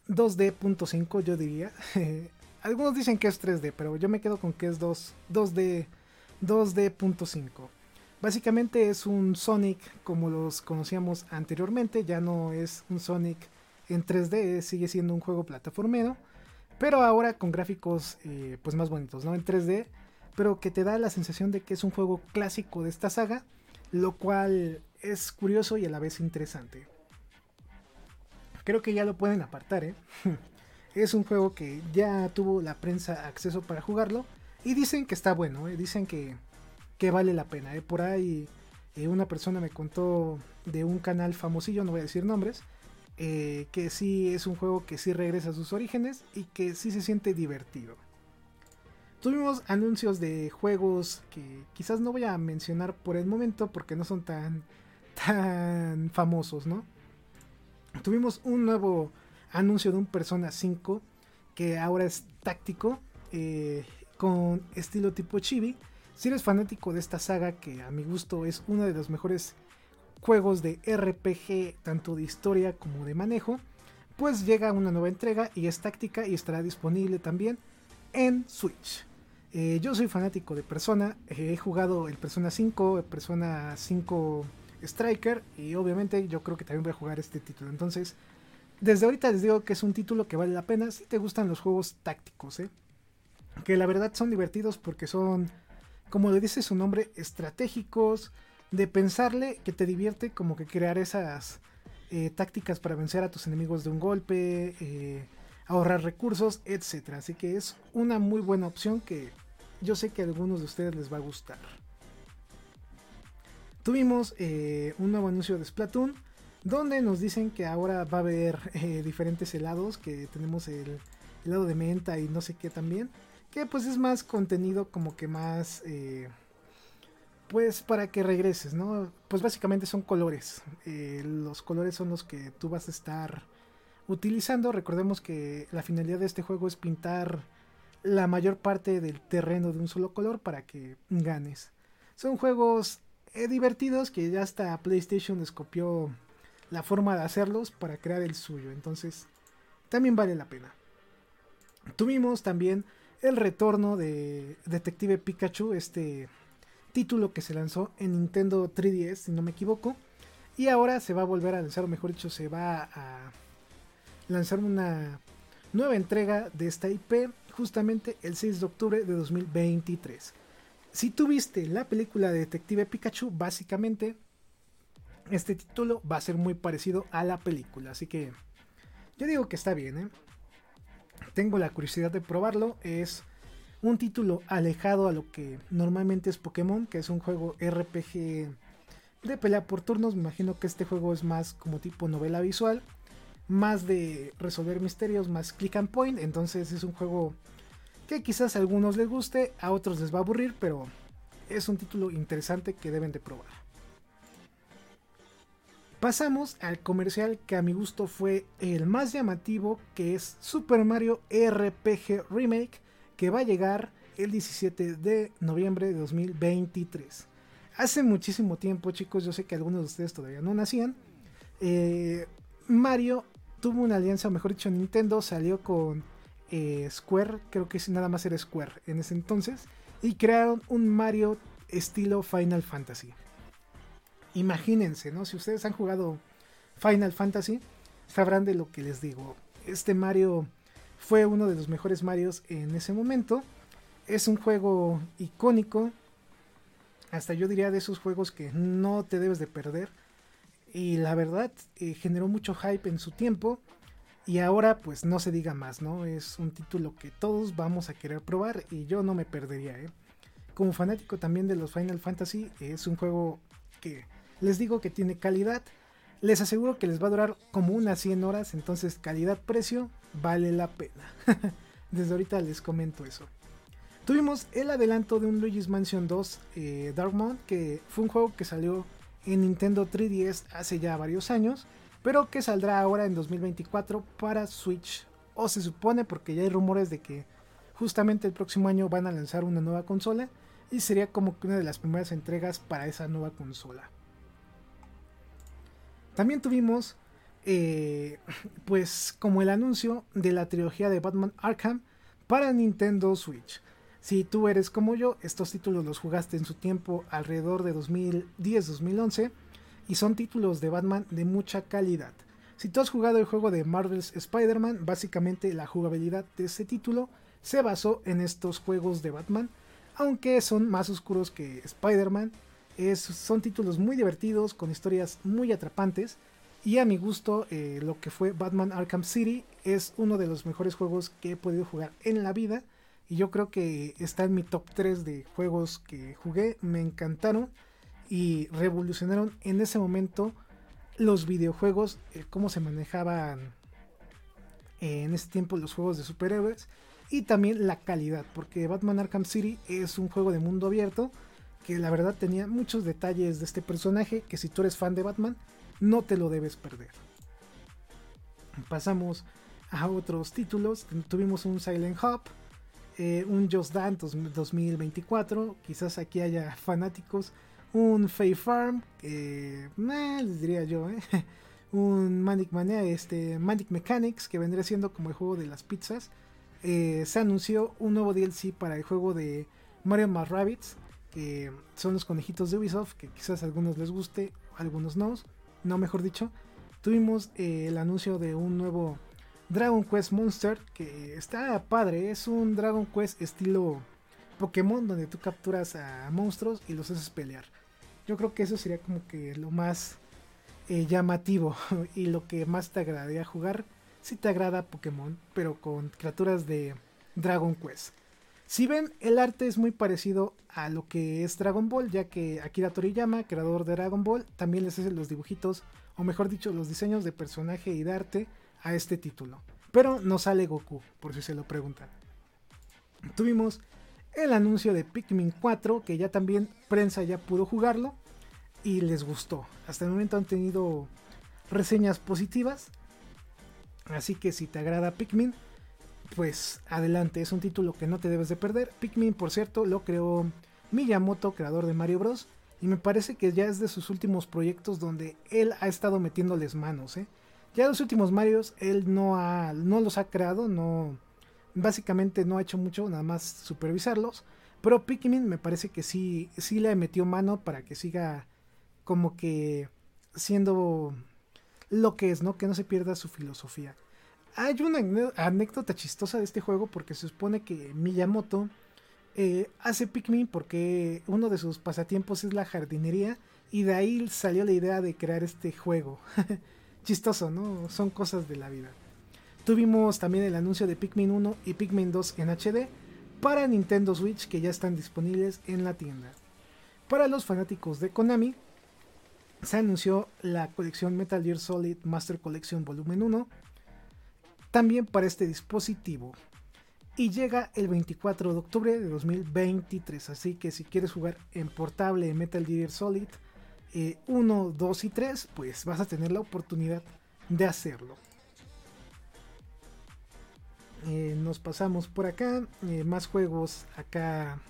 2D.5, yo diría. Algunos dicen que es 3D, pero yo me quedo con que es 2, 2D 2D.5. Básicamente es un Sonic como los conocíamos anteriormente, ya no es un Sonic en 3D, sigue siendo un juego plataformero, pero ahora con gráficos eh, pues más bonitos, ¿no? En 3D, pero que te da la sensación de que es un juego clásico de esta saga, lo cual es curioso y a la vez interesante. Creo que ya lo pueden apartar, ¿eh? es un juego que ya tuvo la prensa acceso para jugarlo y dicen que está bueno, ¿eh? dicen que que vale la pena. ¿eh? Por ahí eh, una persona me contó de un canal famosillo, no voy a decir nombres, eh, que sí es un juego que sí regresa a sus orígenes y que sí se siente divertido. Tuvimos anuncios de juegos que quizás no voy a mencionar por el momento porque no son tan, tan famosos, ¿no? Tuvimos un nuevo anuncio de un Persona 5 que ahora es táctico con estilo tipo chibi si eres fanático de esta saga, que a mi gusto es uno de los mejores juegos de RPG, tanto de historia como de manejo, pues llega una nueva entrega y es táctica y estará disponible también en Switch. Eh, yo soy fanático de Persona, he jugado el Persona 5, Persona 5 Striker y obviamente yo creo que también voy a jugar este título. Entonces, desde ahorita les digo que es un título que vale la pena si te gustan los juegos tácticos, ¿eh? que la verdad son divertidos porque son como le dice su nombre, estratégicos, de pensarle que te divierte como que crear esas eh, tácticas para vencer a tus enemigos de un golpe, eh, ahorrar recursos, etc. Así que es una muy buena opción que yo sé que a algunos de ustedes les va a gustar. Tuvimos eh, un nuevo anuncio de Splatoon donde nos dicen que ahora va a haber diferentes helados, que tenemos el helado de menta y no sé qué también que pues es más contenido como que más eh, pues para que regreses no pues básicamente son colores eh, los colores son los que tú vas a estar utilizando. Recordemos que la finalidad de este juego es pintar la mayor parte del terreno de un solo color para que ganes. Son juegos eh, divertidos que ya hasta PlayStation les copió la forma de hacerlos para crear el suyo. Entonces, también vale la pena. Tuvimos también el retorno de Detective Pikachu, este título que se lanzó en Nintendo 3DS, si no me equivoco. Y ahora se va a volver a lanzar, o mejor dicho, se va a lanzar una nueva entrega de esta IP justamente el 6 de octubre de 2023. Si tuviste la película de Detective Pikachu, básicamente este título va a ser muy parecido a la película. Así que yo digo que está bien. ¿eh? Tengo la curiosidad de probarlo. Es un título alejado a lo que normalmente es Pokémon, que es un juego RPG de pelea por turnos. Me imagino que este juego es más como tipo novela visual. Más de resolver misterios, más click and point. Entonces es un juego que quizás a algunos les guste, a otros les va a aburrir, pero es un título interesante que deben de probar. Pasamos al comercial que a mi gusto fue el más llamativo, que es Super Mario RPG Remake, que va a llegar el 17 de noviembre de 2023. Hace muchísimo tiempo, chicos, yo sé que algunos de ustedes todavía no nacían. Eh, Mario tuvo una alianza, mejor dicho, Nintendo salió con eh, Square, creo que nada más era Square en ese entonces, y crearon un Mario estilo Final Fantasy imagínense, ¿no? Si ustedes han jugado Final Fantasy, sabrán de lo que les digo. Este Mario fue uno de los mejores Marios en ese momento. Es un juego icónico. Hasta yo diría de esos juegos que no te debes de perder. Y la verdad eh, generó mucho hype en su tiempo. Y ahora pues no se diga más, ¿no? Es un título que todos vamos a querer probar y yo no me perdería, ¿eh? Como fanático también de los Final Fantasy, es un juego que les digo que tiene calidad. Les aseguro que les va a durar como unas 100 horas. Entonces calidad-precio vale la pena. Desde ahorita les comento eso. Tuvimos el adelanto de un Luigi's Mansion 2 eh, Darkmount. Que fue un juego que salió en Nintendo 3DS hace ya varios años. Pero que saldrá ahora en 2024 para Switch. O se supone porque ya hay rumores de que justamente el próximo año van a lanzar una nueva consola. Y sería como que una de las primeras entregas para esa nueva consola. También tuvimos, eh, pues, como el anuncio de la trilogía de Batman Arkham para Nintendo Switch. Si tú eres como yo, estos títulos los jugaste en su tiempo alrededor de 2010-2011 y son títulos de Batman de mucha calidad. Si tú has jugado el juego de Marvel's Spider-Man, básicamente la jugabilidad de ese título se basó en estos juegos de Batman, aunque son más oscuros que Spider-Man son títulos muy divertidos, con historias muy atrapantes. Y a mi gusto, eh, lo que fue Batman Arkham City es uno de los mejores juegos que he podido jugar en la vida. Y yo creo que está en mi top 3 de juegos que jugué. Me encantaron y revolucionaron en ese momento los videojuegos, eh, cómo se manejaban en ese tiempo los juegos de superhéroes. Y también la calidad, porque Batman Arkham City es un juego de mundo abierto que la verdad tenía muchos detalles de este personaje que si tú eres fan de Batman no te lo debes perder. Pasamos a otros títulos. Tuvimos un Silent Hub, eh, un Just Dance 2024. Quizás aquí haya fanáticos. Un Fay Farm, eh, les diría yo, eh. un Manic Mania, este Manic Mechanics, que vendría siendo como el juego de las pizzas. se anunció un nuevo DLC para el juego de Mario más Rabbits que son los conejitos de Ubisoft, que quizás a algunos les guste, a algunos no, no mejor dicho. Tuvimos eh, el anuncio de un nuevo Dragon Quest Monster, que está padre, es un Dragon Quest estilo Pokémon, donde tú capturas a monstruos y los haces pelear. Yo creo que eso sería como que lo más eh, llamativo y lo que más te agradaría jugar si te agrada Pokémon, pero con criaturas de Dragon Quest. Si ven, el arte es muy parecido a lo que es Dragon Ball, ya que Akira Toriyama, creador de Dragon Ball, también les hace los dibujitos, o mejor dicho, los diseños de personaje y de arte a este título. Pero no sale Goku, por si se lo preguntan. Tuvimos el anuncio de Pikmin 4, que ya también prensa ya pudo jugarlo y les gustó. Hasta el momento han tenido reseñas positivas. Así que si te agrada Pikmin, pues adelante, es un título que no te debes de perder. Pikmin, por cierto, lo creó Miyamoto, creador de Mario Bros. Y me parece que ya es de sus últimos proyectos donde él ha estado metiéndoles manos. ¿eh? Ya los últimos Marios él no, ha, no los ha creado, no, básicamente no ha hecho mucho, nada más supervisarlos. Pero Pikmin me parece que sí, sí le metió mano para que siga como que siendo lo que es, ¿no? Que no se pierda su filosofía. Hay una anécdota chistosa de este juego porque se supone que Miyamoto eh, hace Pikmin porque uno de sus pasatiempos es la jardinería y de ahí salió la idea de crear este juego. Chistoso, ¿no? Son cosas de la vida. Tuvimos también el anuncio de Pikmin 1 y Pikmin 2 en HD para Nintendo Switch que ya están disponibles en la tienda. Para los fanáticos de Konami, se anunció la colección Metal Gear Solid Master Collection Volumen 1, también para este dispositivo. Y llega el 24 de octubre de 2023, así que si quieres jugar en portable Metal Gear Solid 1, eh, 2 y 3, pues vas a tener la oportunidad de hacerlo. Eh, nos pasamos por acá, eh, más juegos acá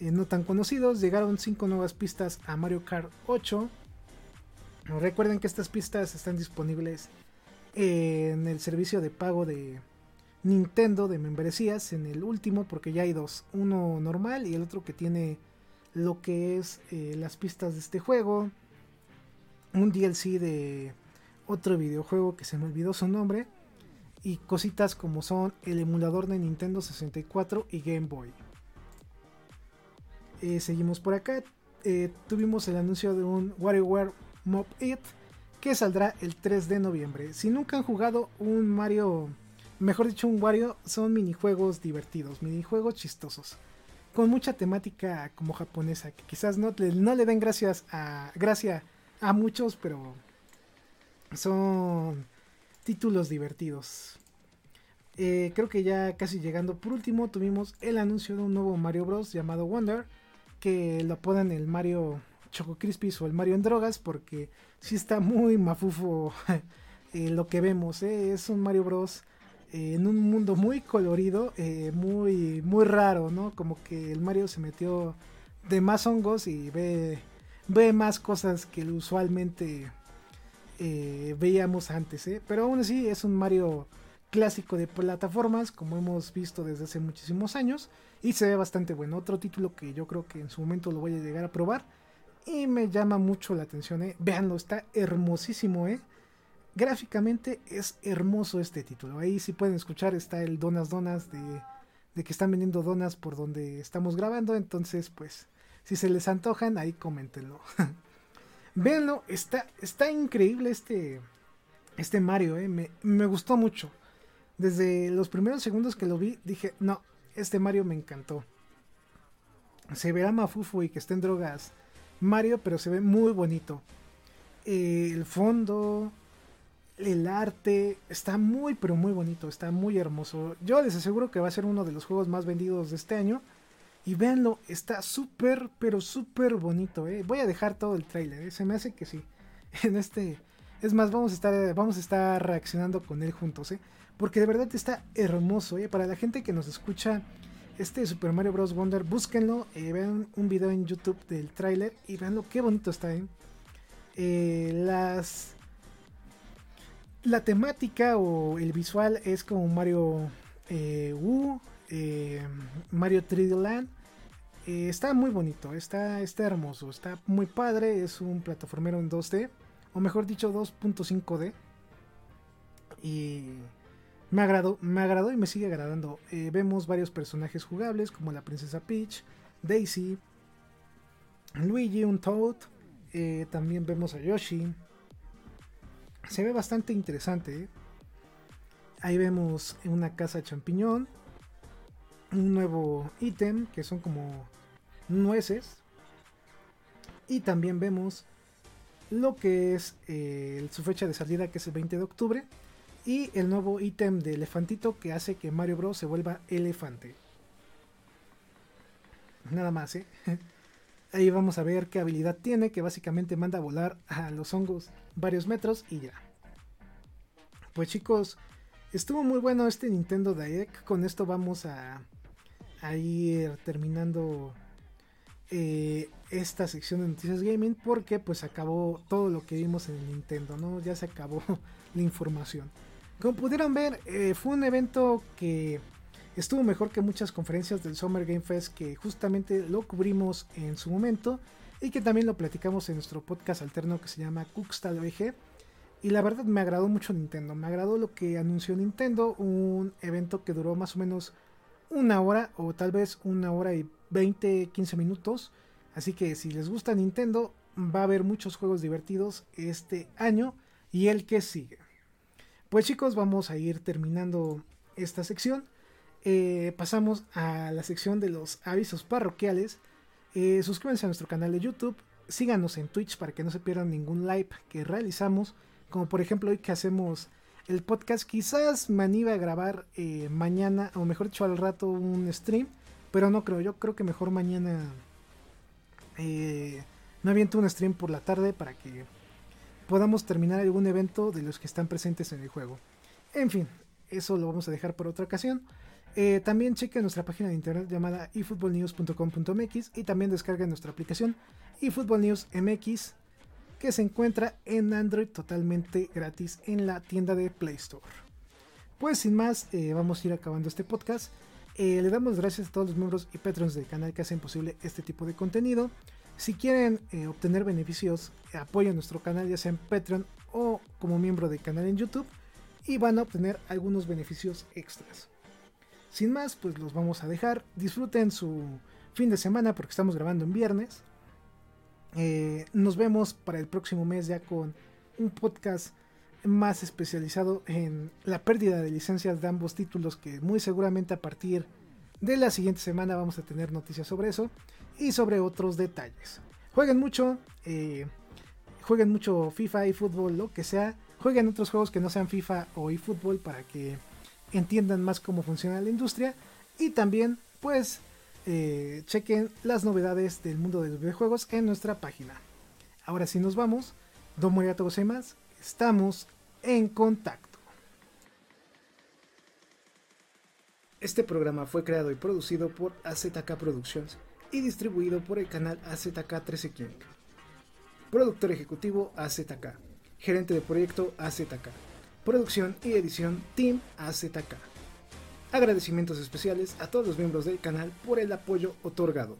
no tan conocidos. Llegaron 5 nuevas pistas a Mario Kart 8 Recuerden que estas pistas están disponibles en el servicio de pago de Nintendo de membresías, en el último, porque ya hay dos, uno normal y el otro que tiene lo que es eh, las pistas de este juego, un DLC de otro videojuego que se me olvidó su nombre, y cositas como son el emulador de Nintendo 64 y Game Boy. Eh, seguimos por acá. Eh, tuvimos el anuncio de un WarioWare Mob It, que saldrá el 3 de noviembre. Si nunca han jugado un Mario, mejor dicho un Wario, son minijuegos divertidos, minijuegos chistosos, con mucha temática como japonesa, que quizás no, le den gracias a, gracia a muchos, pero son títulos divertidos. Eh, creo que ya casi llegando por último tuvimos el anuncio de un nuevo Mario Bros llamado Wonder que lo apodan el Mario Choco Crispis o el Mario en drogas porque sí está muy mafufo eh, lo que vemos. Eh. Es un Mario Bros. Eh, en un mundo muy colorido, muy, muy raro, ¿no? Como que el Mario se metió de más hongos y ve, ve más cosas que usualmente veíamos antes, Pero aún así es un Mario clásico de plataformas, como hemos visto desde hace muchísimos años, y se ve bastante bueno. Otro título que yo creo que en su momento lo voy a llegar a probar y me llama mucho la atención, ¿eh? Veanlo, está hermosísimo, ¿eh? Gráficamente es hermoso este título. Ahí si pueden escuchar está el Donas Donas de, de que están vendiendo donas por donde estamos grabando. Entonces, pues, si se les antojan, ahí coméntenlo. Véanlo, está, está increíble este, este Mario, ¿eh? me, me gustó mucho. Desde los primeros segundos que lo vi, dije, no, este Mario me encantó. Se verá mafufo y que esté en drogas Mario, pero se ve muy bonito. Eh, el fondo, el arte, está muy, pero muy bonito, está muy hermoso. Yo les aseguro que va a ser uno de los juegos más vendidos de este año. Y véanlo, está súper, pero súper bonito. Eh. Voy a dejar todo el trailer, eh. se me hace que sí. En este, es más, vamos a estar, vamos a estar reaccionando con él juntos, porque de verdad está hermoso. Para la gente que nos escucha este Super Mario Bros. Wonder, búsquenlo, eh, vean un video en YouTube del tráiler y veanlo qué bonito está. ¿eh? Eh, las la temática o el visual es como Mario U, Mario 3D Land. está muy bonito, está, está hermoso, está muy padre. Es un plataformero en 2D, o mejor dicho, 2.5D. Y me agradó, me agradó y me sigue agradando. Eh, vemos varios personajes jugables como la princesa Peach, Daisy, Luigi, un Toad. Eh, también vemos a Yoshi. Se ve bastante interesante. ¿eh? Ahí vemos una casa champiñón. Un nuevo ítem que son como nueces. Y también vemos lo que es su fecha de salida que es el 20 de octubre y el nuevo ítem de elefantito que hace que Mario Bros se vuelva elefante. Nada más, ¿eh? Ahí vamos a ver qué habilidad tiene, que básicamente manda a volar a los hongos varios metros y ya. Pues chicos, estuvo muy bueno este Nintendo Direct. Con esto vamos a, ir terminando eh, esta sección de noticias gaming porque pues acabó todo lo que vimos en el Nintendo, ¿no? Ya se acabó la información. Como pudieron ver, eh, fue un evento que estuvo mejor que muchas conferencias del Summer Game Fest que justamente lo cubrimos en su momento y que también lo platicamos en nuestro podcast alterno que se llama Cookstyle VG. Y la verdad me agradó mucho Nintendo, me agradó lo que anunció Nintendo, un evento que duró más o menos una hora o tal vez una hora y 20, 15 minutos. Así que si les gusta Nintendo, va a haber muchos juegos divertidos este año y el que sigue. Pues chicos, vamos a ir terminando esta sección. Eh, pasamos a la sección de los avisos parroquiales. Eh, suscríbanse a nuestro canal de YouTube. Síganos en Twitch para que no se pierdan ningún live que realizamos. Como por ejemplo hoy que hacemos el podcast. Quizás me anime a grabar eh, mañana, o mejor dicho al rato, un stream. Pero no creo, yo creo que mejor mañana me aviento un stream por la tarde para que podamos terminar algún evento de los que están presentes en el juego. En fin, eso lo vamos a dejar por otra ocasión. Eh, también chequen nuestra página de internet llamada efootballnews.com.mx y también descarguen nuestra aplicación eFootballNewsMX que se encuentra en Android totalmente gratis en la tienda de Play Store. Pues sin más, eh, vamos a ir acabando este podcast. Eh, le damos gracias a todos los miembros y patrons del canal que hacen posible este tipo de contenido. Si quieren eh, obtener beneficios, apoyen nuestro canal ya sea en Patreon o como miembro del canal en YouTube y van a obtener algunos beneficios extras. Sin más, pues los vamos a dejar. Disfruten su fin de semana porque estamos grabando en viernes. Eh, nos vemos para el próximo mes ya con un podcast más especializado en la pérdida de licencias de ambos títulos que muy seguramente a partir de la siguiente semana vamos a tener noticias sobre eso y sobre otros detalles. Jueguen mucho, eh, jueguen mucho FIFA y fútbol, lo que sea. Jueguen otros juegos que no sean FIFA o eFootball para que entiendan más cómo funciona la industria. Y también, pues, eh, chequen las novedades del mundo de los videojuegos en nuestra página. Ahora sí nos vamos. Domo todos más. Estamos en contacto. Este programa fue creado y producido por AZK Productions y distribuido por el canal AZK13King. Productor ejecutivo AZK. Gerente de proyecto AZK. Producción y edición Team AZK. Agradecimientos especiales a todos los miembros del canal por el apoyo otorgado.